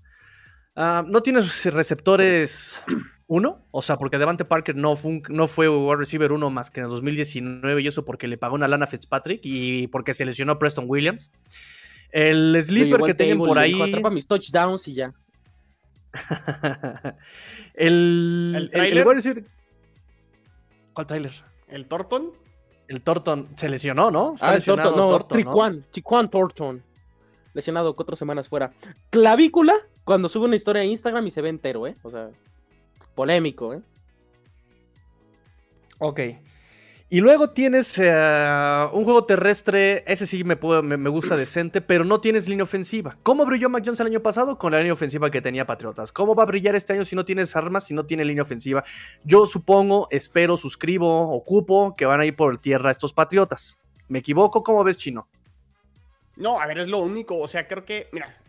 Ah, no tiene receptores uno, o sea, porque Devante Parker no fue, no fue wide receiver uno más que en el 2019 y eso porque le pagó una lana a Fitzpatrick y porque se lesionó Preston Williams. El sleeper que tienen por ahí. mis touchdowns y ya. <laughs> el, ¿El el, tráiler? wide receiver- ¿Cuál trailer? ¿El Torton? El Thornton se lesionó, ¿no? Está Ah, el lesionado Thornton, no, Thornton, ¿no? Triquan, Triquan Thornton. Lesionado cuatro semanas fuera. Clavícula, cuando sube una historia a Instagram y se ve entero, ¿eh? O sea, polémico, ¿eh? Ok. Y luego tienes eh, un juego terrestre, ese sí me, me gusta decente, pero no tienes línea ofensiva. ¿Cómo brilló Mac Jones el año pasado? Con la línea ofensiva que tenía Patriotas. ¿Cómo va a brillar este año si no tienes armas, si no tiene línea ofensiva? Yo supongo, espero, suscribo, ocupo que van a ir por tierra estos Patriotas. ¿Me equivoco? ¿Cómo ves, Chino? No, a ver, es lo único. O sea, creo que, mira,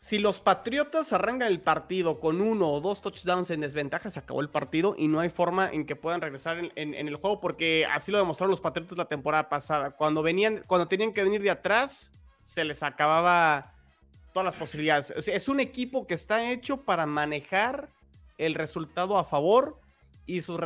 si los Patriotas arrancan el partido con uno o dos touchdowns en desventaja, se acabó el partido y no hay forma en que puedan regresar en, el juego porque así lo demostraron los Patriotas la temporada pasada. Cuando venían, cuando tenían que venir de atrás, se les acababa todas las posibilidades. Es un equipo que está hecho para manejar el resultado a favor y sus,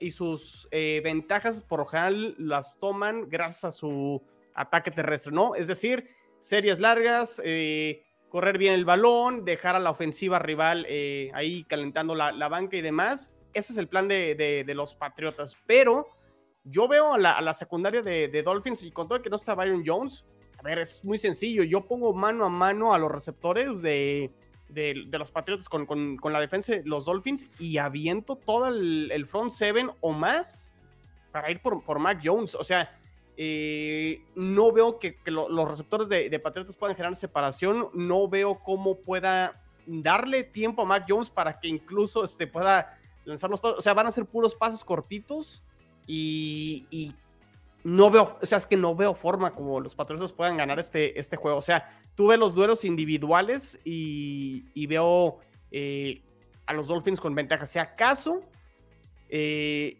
y sus eh, ventajas por general las toman gracias a su ataque terrestre, ¿no? Es decir, series largas, eh, correr bien el balón, dejar a la ofensiva rival eh, ahí calentando la, la banca y demás. Ese es el plan de, de- los Patriotas. Pero yo veo a la, a la secundaria de, de Dolphins y con todo que no está Byron Jones, a ver, es muy sencillo. Yo pongo mano a mano a los receptores de los Patriotas con, con- con la defensa de los Dolphins y aviento todo el, el front seven o más para ir por, por Mac Jones. O sea, eh, no veo que, que lo- los receptores de, de Patriotas puedan generar separación. No veo cómo pueda darle tiempo a Mac Jones para que incluso este, pueda lanzar los pasos. O sea, van a ser puros pases cortitos y, no veo, o sea, es que no veo forma como los Patriotas puedan ganar este, este juego. O sea, tuve los duelos individuales y, y veo eh, a los Dolphins con ventaja. Si acaso eh,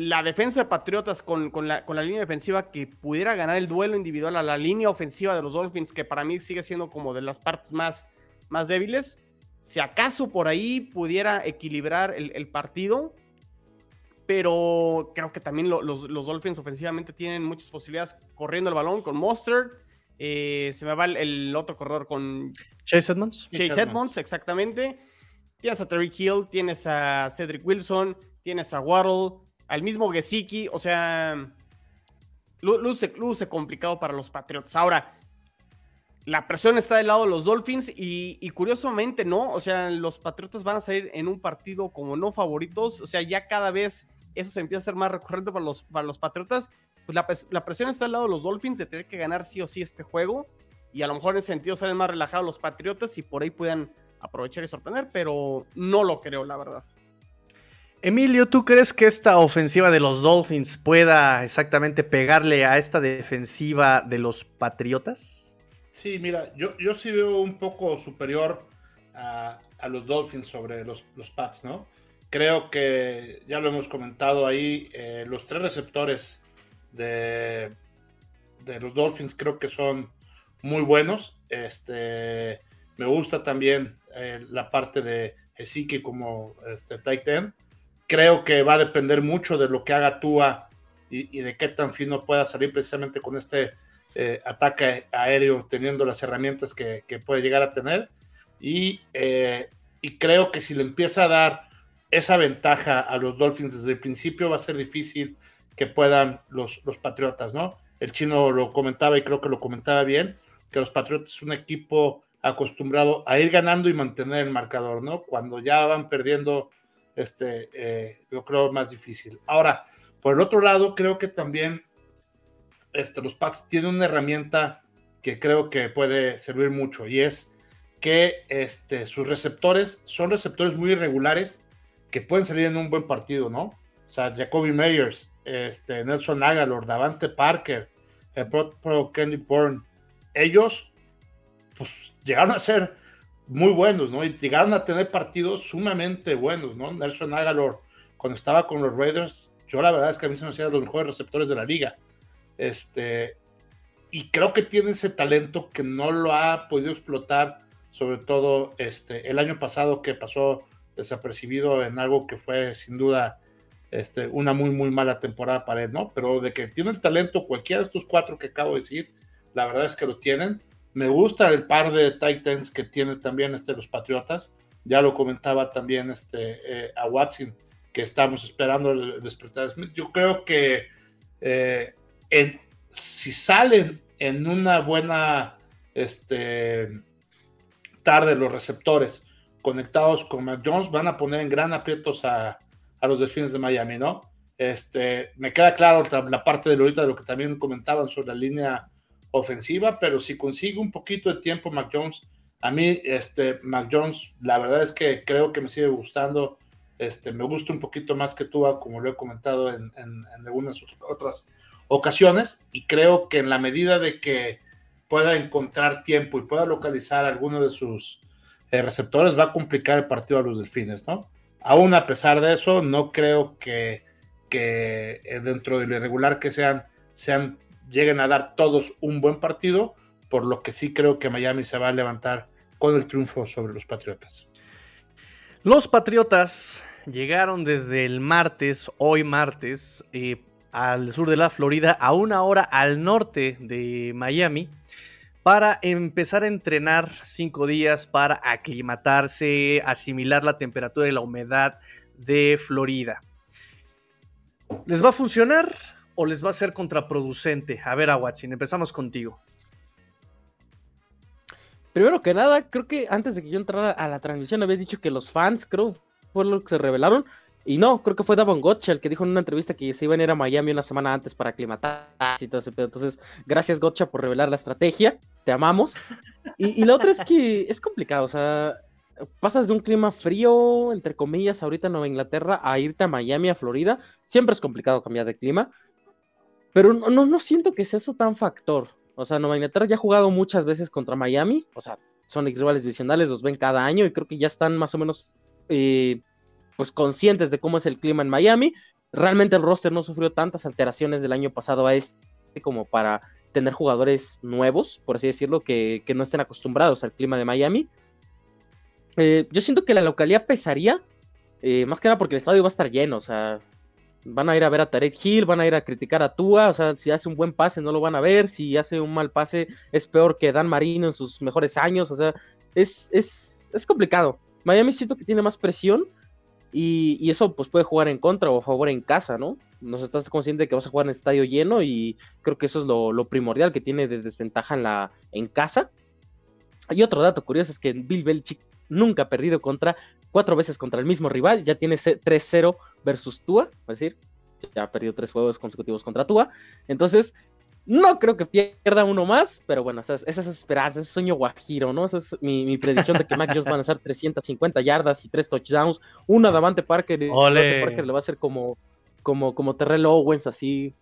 la defensa de Patriotas con, con la, con la línea defensiva que pudiera ganar el duelo individual a la línea ofensiva de los Dolphins, que para mí sigue siendo como de las partes más, más débiles, si acaso por ahí pudiera equilibrar el, el partido, pero creo que también lo- los, los Dolphins ofensivamente tienen muchas posibilidades corriendo el balón con Mustard. eh, se me va el, el otro corredor con Chase Edmonds. Chase Edmonds. Edmonds, exactamente. Tienes a Terry Hill, tienes a Cedric Wilson, tienes a Waddle, al mismo Gesicki, o sea, lu- luce, luce complicado para los Patriots. Ahora, la presión está del lado de los Dolphins y, curiosamente, ¿no? O sea, los Patriotas van a salir en un partido como no favoritos, o sea, ya cada vez eso se empieza a ser más recurrente para los, para los Patriotas. Pues la, pres- la presión está al lado de los Dolphins de tener que ganar sí o sí este juego y a lo mejor en ese sentido salen más relajados los Patriotas y por ahí puedan aprovechar y sorprender, pero no lo creo, la verdad. Emilio, ¿tú crees que esta ofensiva de los Dolphins pueda exactamente pegarle a esta defensiva de los Patriotas? Sí, mira, yo, yo sí veo un poco superior a, a los Dolphins sobre los, los Pats, ¿no? Creo que ya lo hemos comentado ahí, eh, los tres receptores de, de los Dolphins creo que son muy buenos. Este, me gusta también eh, la parte de Ezequiel como este, tight end. Creo que va a depender mucho de lo que haga Tua y, y de qué tan fino pueda salir precisamente con este eh, ataque aéreo teniendo las herramientas que, que puede llegar a tener. Y, eh, y creo que si le empieza a dar esa ventaja a los Dolphins desde el principio va a ser difícil que puedan los, los Patriotas, ¿no? El chino lo comentaba y creo que lo comentaba bien, que los Patriotas es un equipo acostumbrado a ir ganando y mantener el marcador, ¿no? Cuando ya van perdiendo, este, eh, creo más difícil. Ahora, por el otro lado, creo que también este, los Pats tienen una herramienta que creo que puede servir mucho y es que este, sus receptores son receptores muy irregulares que pueden salir en un buen partido, ¿no? O sea, Jacoby Meyers, este, Nelson Agalor, Davante Parker, el propio Kenny Bourne, ellos pues llegaron a ser muy buenos, ¿no? Y llegaron a tener partidos sumamente buenos, ¿no? Nelson Agalor, cuando estaba con los Raiders, yo la verdad es que a mí se me hacían los mejores receptores de la liga. Este, y creo que tiene ese talento que no lo ha podido explotar, sobre todo este, el año pasado que pasó desapercibido en algo que fue sin duda este, una muy, muy mala temporada para él, ¿no? Pero de que tienen talento cualquiera de estos cuatro que acabo de decir, la verdad es que lo tienen. Me gusta el par de Titans que tiene también este, los Patriotas. Ya lo comentaba también este, eh, a Watson, que estamos esperando el despertar Yo creo que eh, si salen en una buena este, tarde los receptores conectados con Mac Jones, van a poner en gran aprietos a, a los Delfines de Miami, ¿no? Este, me queda claro la parte de ahorita de lo que también comentaban sobre la línea ofensiva, pero si consigue un poquito de tiempo Mac Jones, a mí, este, Mac Jones, la verdad es que creo que me sigue gustando, este, me gusta un poquito más que tú, como lo he comentado en, en, algunas otras ocasiones, y creo que en la medida de que pueda encontrar tiempo y pueda localizar alguno de sus eh, receptores, va a complicar el partido a los delfines, ¿no? Aún a pesar de eso, no creo que que eh, dentro de lo irregular que sean, sean, lleguen a dar todos un buen partido, por lo que sí creo que Miami se va a levantar con el triunfo sobre los Patriotas. Los Patriotas llegaron desde el martes, hoy martes, eh, al sur de la Florida, a una hora al norte de Miami, para empezar a entrenar cinco días para aclimatarse, asimilar la temperatura y la humedad de Florida. ¿Les va a funcionar o les va a ser contraproducente? A ver, Watson, empezamos contigo. Primero que nada, creo que antes de que yo entrara a la transmisión habías dicho que los fans, creo, fue lo que se revelaron. Y no, creo que fue Davon Gotcha el que dijo en una entrevista que se iban a ir a Miami una semana antes para aclimatar y todo ese pedo. Entonces, gracias Gotcha por revelar la estrategia. Te amamos. Y, y la otra es que es complicado. O sea, pasas de un clima frío, entre comillas, ahorita en Nueva Inglaterra, a irte a Miami, a Florida. Siempre es complicado cambiar de clima. Pero no, no, siento que sea eso tan factor. O sea, Nueva Inglaterra ya ha jugado muchas veces contra Miami. O sea, son rivales divisionales, los ven cada año y creo que ya están más o menos eh, pues conscientes de cómo es el clima en Miami. Realmente el roster no sufrió tantas alteraciones del año pasado a este como para tener jugadores nuevos, por así decirlo, que, que no estén acostumbrados al clima de Miami. Eh, yo siento que la localidad pesaría, eh, más que nada porque el estadio va a estar lleno, o sea, van a ir a ver a Tarek Hill, van a ir a criticar a Tua, o sea, si hace un buen pase no lo van a ver, si hace un mal pase es peor que Dan Marino en sus mejores años, o sea, es, es, es complicado. Miami siento que tiene más presión y, eso pues puede jugar en contra o a favor en casa, ¿no? Nos estás consciente de que vas a jugar en estadio lleno y creo que eso es lo, lo primordial que tiene de desventaja en, la, en casa. Y otro dato curioso es que Bill Belichick nunca ha perdido contra cuatro veces contra el mismo rival, ya tiene 3-0 versus Tua, es decir, ya ha perdido tres juegos consecutivos contra Tua, entonces no creo que pierda uno más, pero bueno, esa es, esperanza, ese sueño guajiro, ¿no? Esa es mi, predicción de que Mac Jones van a hacer 350 yardas y tres touchdowns, una Davante Parker, y Davante Parker le va a hacer como, como, como Terrell Owens, así,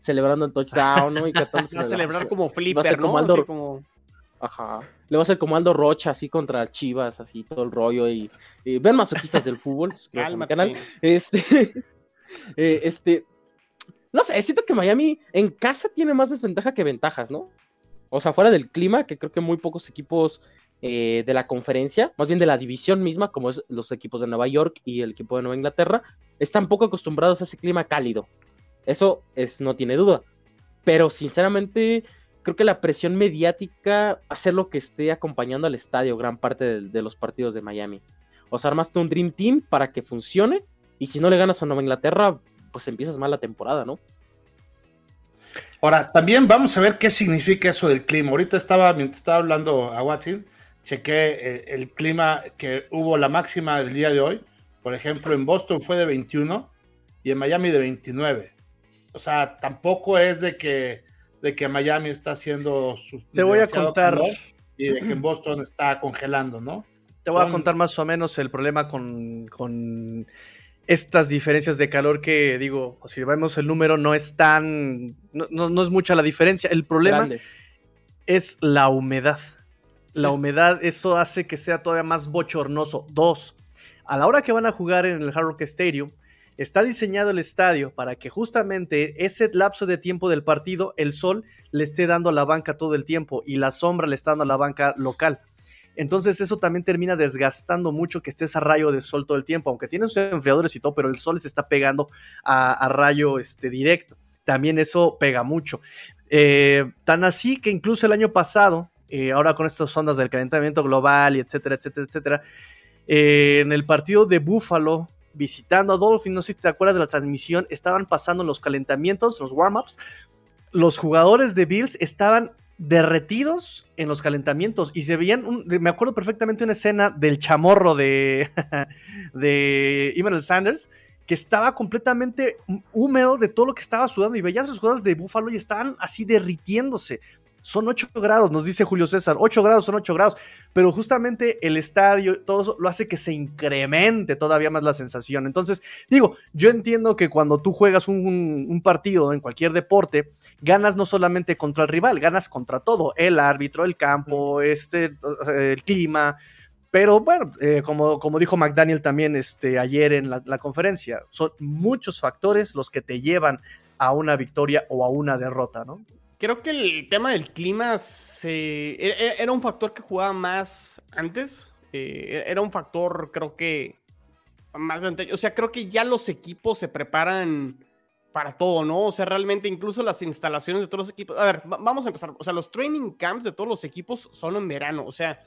celebrando el touchdown, ¿no? Y <laughs> va a celebrar como flipper, ¿no? como... Ajá. Le va a hacer como Aldo Rocha, así contra Chivas, así todo el rollo. Y, ven masoquistas del fútbol, <laughs> canal. Este, <laughs> eh, este, no sé, siento que Miami en casa tiene más desventaja que ventajas, ¿no? O sea, fuera del clima, que creo que muy pocos equipos eh, de la conferencia, más bien de la división misma, como es los equipos de Nueva York y el equipo de Nueva Inglaterra, están poco acostumbrados a ese clima cálido. Eso es, no tiene duda. Pero sinceramente, creo que la presión mediática hace lo que esté acompañando al estadio gran parte de, los partidos de Miami. O sea, armaste un Dream Team para que funcione y si no le ganas a Nueva Inglaterra, pues empiezas mal la temporada, ¿no? Ahora, también vamos a ver qué significa eso del clima. Ahorita estaba, mientras estaba hablando a Watson, chequé eh, el, clima que hubo la máxima del día de hoy. Por ejemplo, en Boston fue de 21 y en Miami de 29. O sea, tampoco es de que de que Miami está haciendo su. Te voy a contar. Y de que en Boston está congelando, ¿no? Te voy a contar más o menos el problema con, estas diferencias de calor que digo, si vemos el número, no es tan. No, es mucha la diferencia. El problema es la humedad. La humedad, eso hace que sea todavía más bochornoso. Dos, a la hora que van a jugar en el Hard Rock Stadium, Está diseñado el estadio para que justamente ese lapso de tiempo del partido, el sol le esté dando a la banca todo el tiempo y la sombra le está dando a la banca local. Entonces eso también termina desgastando mucho que estés a rayo de sol todo el tiempo, aunque tiene sus enfriadores y todo, pero el sol les está pegando a, rayo este, directo. También eso pega mucho. Eh, tan así que incluso el año pasado, eh, ahora con estas ondas del calentamiento global y etcétera, etcétera, etcétera. Eh, en el partido de Buffalo, visitando a Dolphins, no sé si te acuerdas de la transmisión, estaban pasando los calentamientos, los warm-ups. Los jugadores de Bills estaban derretidos en los calentamientos y se veían, me acuerdo perfectamente una escena del chamorro de, <laughs> de Emmanuel Sanders, que estaba completamente húmedo de todo lo que estaba sudando y veías a los jugadores de Buffalo y estaban así derritiéndose. Son 8 grados, nos dice Julio César. 8 grados son 8 grados. Pero justamente el estadio, todo eso lo hace que se incremente todavía más la sensación. Entonces, digo, yo entiendo que cuando tú juegas un, un partido en cualquier deporte, ganas no solamente contra el rival, ganas contra todo. El árbitro, el campo, este, el clima. Pero bueno, eh, como, como dijo McDaniel también este, ayer en la, la, conferencia, son muchos factores los que te llevan a una victoria o a una derrota, ¿no? Creo que el tema del clima se, era un factor que jugaba más antes. Eh, era un factor, creo que, más antes. O sea, creo que ya los equipos se preparan para todo, ¿no? O sea, realmente incluso las instalaciones de todos los equipos. A ver, vamos a empezar. O sea, los training camps de todos los equipos son en verano. O sea,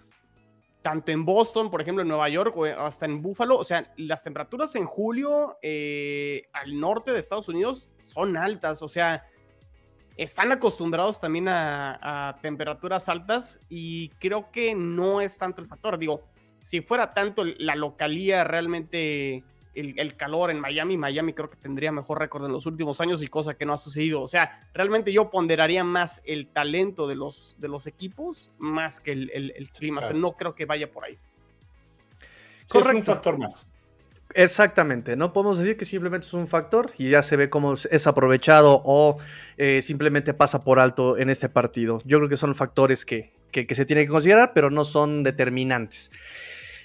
tanto en Boston, por ejemplo, en Nueva York o hasta en Buffalo, o sea, las temperaturas en julio eh, al norte de Estados Unidos son altas, o sea, están acostumbrados también a, a, temperaturas altas y creo que no es tanto el factor. Digo, si fuera tanto la localía realmente el, el, calor en Miami, Miami creo que tendría mejor récord en los últimos años y cosa que no ha sucedido. O sea, realmente yo ponderaría más el talento de los, de los equipos más que el, el, el clima. Claro. O sea, no creo que vaya por ahí. Correcto. Es un factor más. Exactamente, no podemos decir que simplemente es un factor y ya se ve cómo es aprovechado o eh, simplemente pasa por alto en este partido. Yo creo que son factores que, que, se tienen que considerar, pero no son determinantes.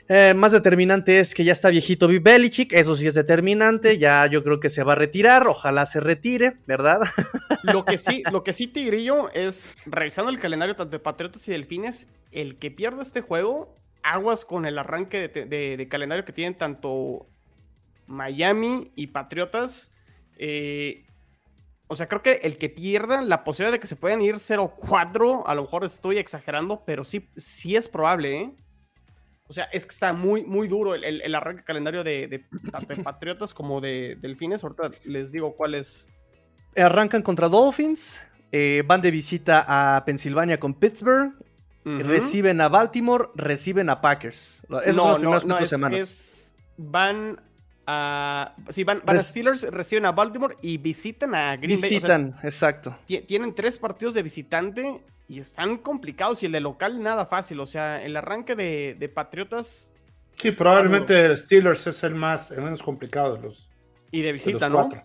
Eh, más determinante es que ya está viejito Bill Belichick, eso sí es determinante, ya yo creo que se va a retirar, ojalá se retire, ¿verdad? <laughs> Lo que sí, lo que sí Tigrillo es, revisando el calendario tanto de Patriotas y Delfines, el que pierda este juego, aguas con el arranque de, de calendario que tienen tanto Miami y Patriotas. Eh, o sea, creo que el que pierda, la posibilidad de que se puedan ir 0-4, a lo mejor estoy exagerando, pero sí, sí es probable, ¿eh? O sea, es que está muy, muy duro el, el, el arranque calendario de, de, <laughs> tanto de Patriotas como de Delfines. Ahorita les digo cuál es. Arrancan contra Dolphins, eh, van de visita a Pensilvania con Pittsburgh, uh -huh. reciben a Baltimore, reciben a Packers. Esas no, son las primeras no, cuatro es, semanas. Es, van a. Sí, van, van a Steelers, reciben a Baltimore y visitan a Green visitan, Bay. O sea, exacto. Tienen tres partidos de visitante y están complicados. Y el de local, nada fácil. O sea, el arranque de, de Patriotas. Sí, probablemente Steelers es el más el menos complicado de los. Y de visita, de ¿no? Cuatro.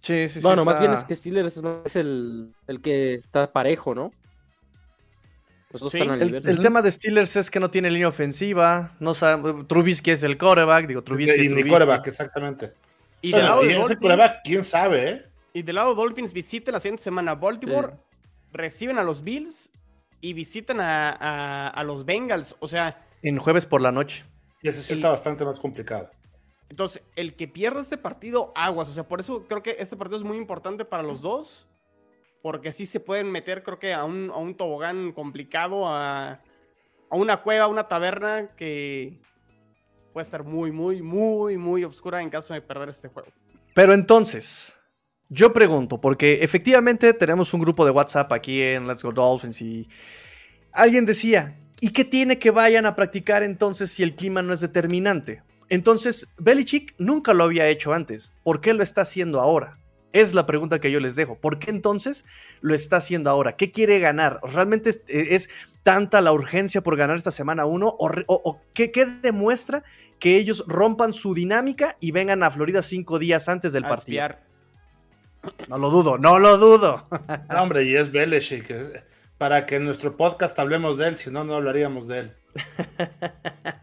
Sí, sí, sí. Bueno, está... más bien es que Steelers es el, el que está parejo, ¿no? Sí, el, el, tema de Steelers es que no tiene línea ofensiva, no sabe, Trubisky es el coreback, digo, Trubisky y, es Trubisky. coreback, exactamente. Y del lado de Dolphins, coreback, quién sabe, ¿eh? Y del lado de Dolphins visita la siguiente semana a Baltimore, sí. reciben a los Bills y visitan a, a, a, los Bengals, o sea... En jueves por la noche. Y ese sí el, está bastante más complicado. Entonces, el que pierda este partido, aguas, o sea, por eso creo que este partido es muy importante para los dos porque sí se pueden meter, creo que a un, a un tobogán complicado, a, a, una cueva, a una taberna que puede estar muy, muy, muy, muy oscura en caso de perder este juego. Pero entonces, yo pregunto, porque efectivamente tenemos un grupo de WhatsApp aquí en Let's Go Dolphins y alguien decía, ¿y qué tiene que vayan a practicar entonces si el clima no es determinante? Entonces, Belichick nunca lo había hecho antes. ¿Por qué lo está haciendo ahora? Es la pregunta que yo les dejo. ¿Por qué entonces lo está haciendo ahora? ¿Qué quiere ganar? ¿Realmente es, es tanta la urgencia por ganar esta semana 1? ¿O, o, o qué, qué, demuestra que ellos rompan su dinámica y vengan a Florida cinco días antes del a partido? Espiar. No lo dudo, no lo dudo. No, hombre, y es Belichick. Para que en nuestro podcast hablemos de él, si no, no hablaríamos de él. <laughs>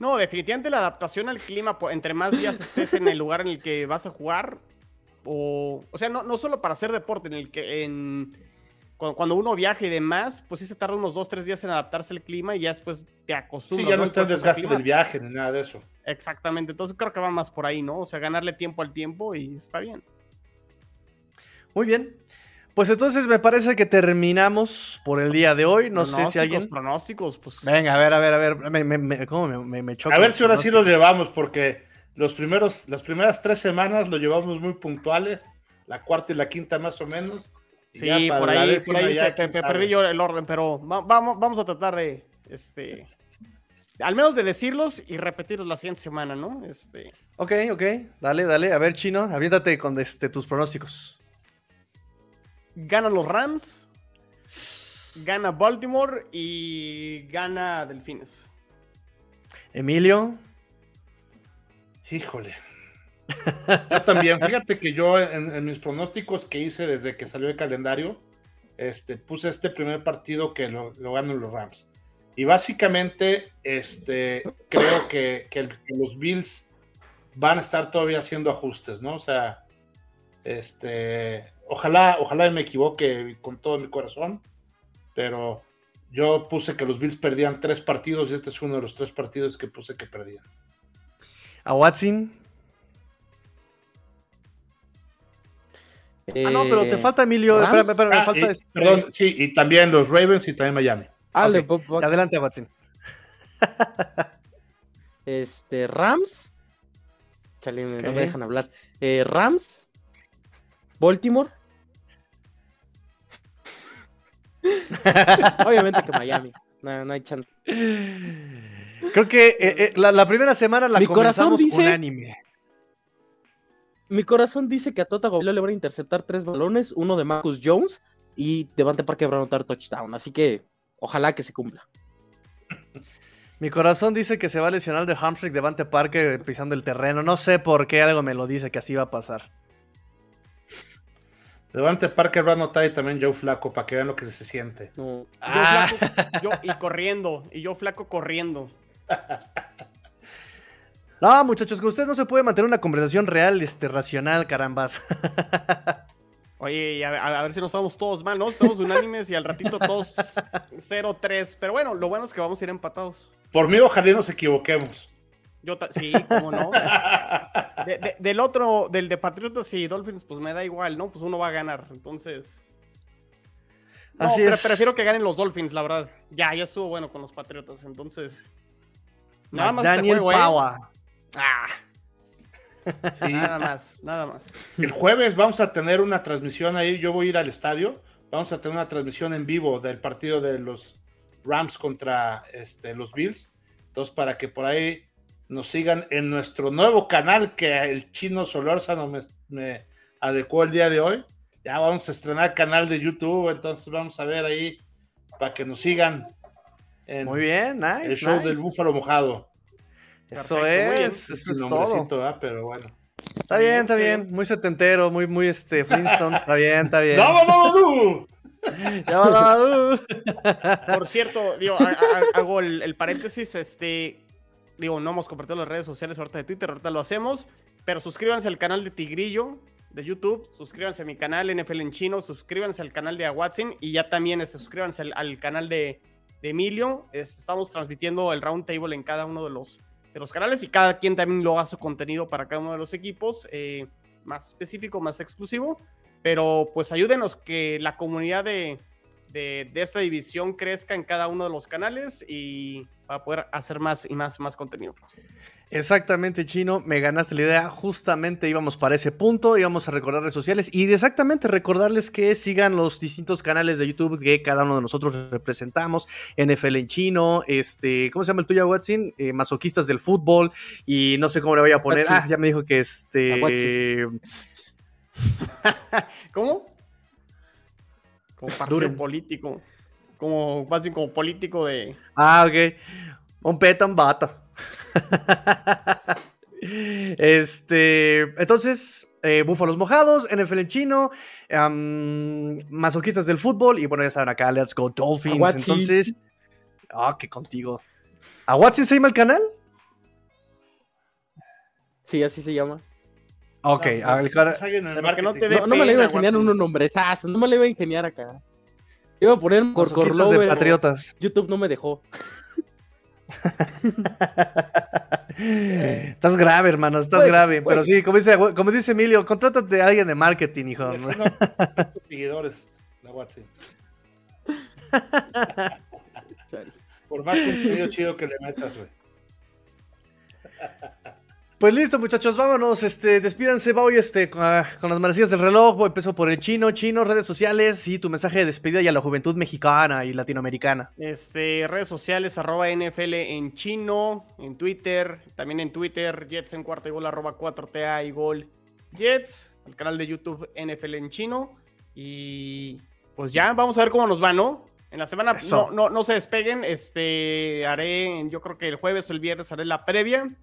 No, definitivamente la adaptación al clima, entre más días estés en el lugar en el que vas a jugar, o, o sea, no, no solo para hacer deporte, en el que en, cuando, cuando, uno viaja y demás, pues sí se tarda unos dos, tres días en adaptarse al clima y ya después te acostumbras. Sí, ya no está el desgaste del viaje ni nada de eso. Exactamente, entonces creo que va más por ahí, ¿no? O sea, ganarle tiempo al tiempo y está bien. Muy bien. Pues entonces me parece que terminamos por el día de hoy. No sé si alguien. Pronósticos, pues. Venga, a ver, a ver, a ver. Me, me, me- ¿Cómo me, me, me choca A ver si ahora sí los llevamos, porque los primeros, las primeras tres semanas lo llevamos muy puntuales, la cuarta y la quinta más o menos. Sí, por ahí, por se- te, perdí yo el orden, pero va- vamos, vamos a tratar de, este, al menos de decirlos y repetirlos la siguiente semana, ¿no? Este, Ok, ok. Dale, dale. A ver, Chino, aviéntate con este, tus pronósticos. ganan los Rams, gana Baltimore y gana Delfines. Emilio. Híjole. Yo también, fíjate que yo en, mis pronósticos que hice desde que salió el calendario, este, puse este primer partido que lo, lo ganan los Rams. Y básicamente, este, creo que, que los Bills van a estar todavía haciendo ajustes, ¿no? O sea, este, ojalá, ojalá me equivoque con todo mi corazón, pero yo puse que los Bills perdían tres partidos y este es uno de los tres partidos que puse que perdían. A Watson. Ah, no, pero te Eh, falta Emilio. Espérame, espérame, me Ah, falta y- este- Perdón, sí, y también los Ravens y también Miami. Ale, Ok, Bob- Bob- Adelante, Watson. <laughs> Este, Rams. Chale, no me dejan hablar. Eh, Rams. Baltimore. <laughs> <laughs> Obviamente que Miami. No, no hay chance. Creo que eh, eh, la, la primera semana la Mi comenzamos dice- unánime. Mi corazón dice que a Tota Gobilo le van a interceptar tres balones, uno de Marcus Jones y Devante Parker va a anotar touchdown. Así que ojalá que se cumpla. Mi corazón dice que se va a lesionar de hamstring Devante Parker pisando el terreno. No sé por qué algo me lo dice que así va a pasar. Levante Parker va a anotar y también Joe Flaco para que vean lo que se siente. No. Yo Ah. flaco, yo y corriendo, y yo flaco corriendo. <laughs> No, muchachos, con ustedes no se puede mantener una conversación real, este, racional, carambas. <laughs> Oye, y a, a- a ver si no estamos todos mal, ¿no? Estamos unánimes y al ratito todos 0-3. Pero bueno, lo bueno es que vamos a ir empatados. Por mí, ojalá nos equivoquemos. Yo sí, cómo no. <laughs> De- de- del otro, del de Patriotas y Dolphins, pues me da igual, ¿no? Pues uno va a ganar. Entonces. No, Así pre- es. prefiero que ganen los Dolphins, la verdad. Ya, ya estuvo bueno con los Patriotas. Entonces. Nada más este Daniel juego, ¿eh? Paua. Ah, Sí. <laughs> nada más, nada más. El jueves vamos a tener una transmisión ahí. Yo voy a ir al estadio. Vamos a tener una transmisión en vivo del partido de los Rams contra este, los Bills. Entonces, para que por ahí nos sigan en nuestro nuevo canal que el chino Solórzano me, me adecuó el día de hoy. Ya vamos a estrenar canal de YouTube. Entonces, vamos a ver ahí para que nos sigan en Muy bien, nice. el show nice. del Búfalo Mojado. Eso Perfecto, muy es, eso es nombrecito, todo. ¿verdad? Pero bueno. Está bien, está bien. Muy setentero, muy, muy este, Flintstones. Está bien, está bien. ¡No, no, no! Por cierto, digo, ha- ha- hago el, el paréntesis, este, digo, no hemos compartido las redes sociales ahorita de Twitter, ahorita lo hacemos, pero suscríbanse al canal de Tigrillo de YouTube, suscríbanse a mi canal NFL en chino, suscríbanse al canal de Awatsin y ya también este, suscríbanse al, al canal de, de Emilio. Es- estamos transmitiendo el round table en cada uno de los, de los canales y cada quien también lo hace su contenido para cada uno de los equipos, eh, más específico, más exclusivo. Pero pues ayúdenos que la comunidad de, de, de esta división crezca en cada uno de los canales y para poder hacer más y más más contenido. Exactamente, Chino, me ganaste la idea. Justamente íbamos para ese punto, íbamos a recordar redes sociales y exactamente recordarles que sigan los distintos canales de YouTube que cada uno de nosotros representamos. NFL en chino, este, ¿cómo se llama el tuyo, Watson? Eh, masoquistas del fútbol y no sé cómo le voy a poner. Ah, ya me dijo que este... <laughs> ¿Cómo? Como partido Duren. político. Como, más bien como político de. Ah, ok. Un peta, un vato. Este, entonces, eh, Búfalos Mojados, NFL en chino, am, masoquistas del fútbol y bueno, ya saben acá, Let's Go Dolphins. Entonces, ah, que contigo. ¿A Watson se llama el canal? Sí, así se llama. Ok, No, a ver, pues, que no te marketing. dé No, no me le iba a ingeniar un nombrezazo, no me le iba a ingeniar acá. Iba a poner Corcorlover. de patriotas. YouTube no me dejó. <laughs> Estás grave, hermano, estás grave. Pero sí, como dice, como dice Emilio, contrátate a alguien de marketing, hijo. <laughs> Seguidores, la. Chale. Por más contenido chido que le metas, güey. <laughs> Pues listo, muchachos, vámonos. Este, despídanse, voy este, con, ah, con las manecillas del reloj. Voy, empiezo por el chino, chino, redes sociales y tu mensaje de despedida y a la juventud mexicana y latinoamericana. Este, redes sociales, arroba NFL en chino, en Twitter, también en Twitter, Jets en cuarta y gol, arroba 4TA y gol Jets, el canal de YouTube NFL en chino. Y pues ya, vamos a ver cómo nos va, ¿no? En la semana no, no, no se despeguen, este, haré, yo creo que el jueves o el viernes haré la previa,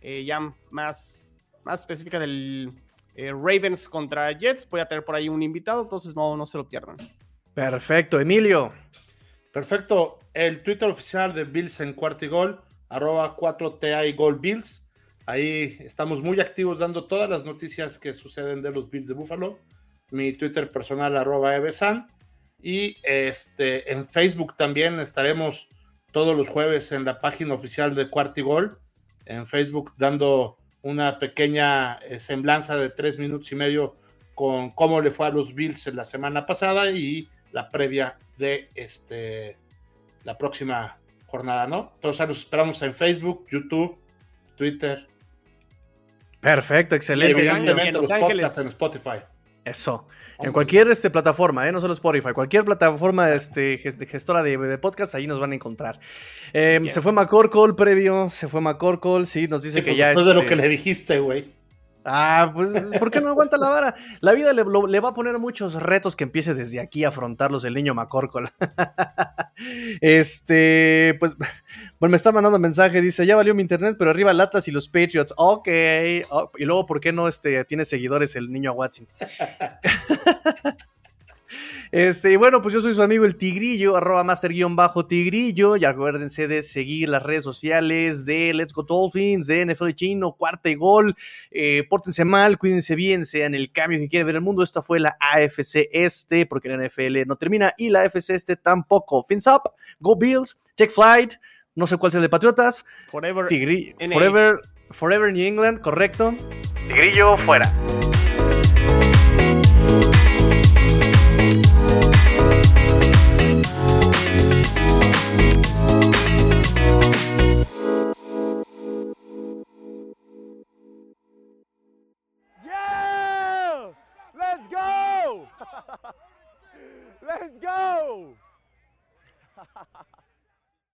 eh, ya más, más específica del eh, Ravens contra Jets. Voy a tener por ahí un invitado, entonces no, no se lo pierdan. Perfecto, Emilio. Perfecto. El Twitter oficial de Bills en cuarto y gol, arroba 4TA y gol Bills. Ahí estamos muy activos dando todas las noticias que suceden de los Bills de Buffalo. Mi Twitter personal, arroba Evesan. Y este, en Facebook también estaremos todos los jueves en la página oficial de Cuarto y Gol. En Facebook dando una pequeña eh, semblanza de tres minutos y medio con cómo le fue a los Bills en la semana pasada y la previa de este la próxima jornada, ¿no? Entonces los esperamos en Facebook, YouTube, Twitter, Perfecto, excelente. Los evidentemente podcasts en Spotify. Eso. En cualquier este, plataforma, ¿eh? no solo Spotify, cualquier plataforma este, gestora de, de podcast, ahí nos van a encontrar. Eh, Yes. Se fue McCorkle previo, se fue McCorkle, sí, nos dice Sí, que pues, ya después de lo este, que le dijiste, güey. Ah, pues, ¿por qué no aguanta la vara? La vida le, lo- le va a poner muchos retos que empiece desde aquí a afrontarlos el niño McCorkle. <laughs> este, pues, bueno, me está mandando mensaje, dice, ya valió mi internet, pero arriba latas y los Patriots. Ok, oh, y luego, ¿por qué no este, tiene seguidores el niño Watson? <laughs> Este, y bueno, pues yo soy su amigo el Tigrillo, arroba master-tigrillo. Y acuérdense de seguir las redes sociales de Let's Go Dolphins, de NFL Chino, cuarta y gol. Eh, pórtense mal, cuídense bien, sean el cambio que quiere ver el mundo. Esta fue la AFC Este, porque la NFL no termina y la AFC Este tampoco. Fins up, go Bills, take flight. No sé cuál sea el de Patriotas. Forever, Tigri Forever, Forever New England, correcto. Tigrillo fuera. Let's go! <laughs> <laughs>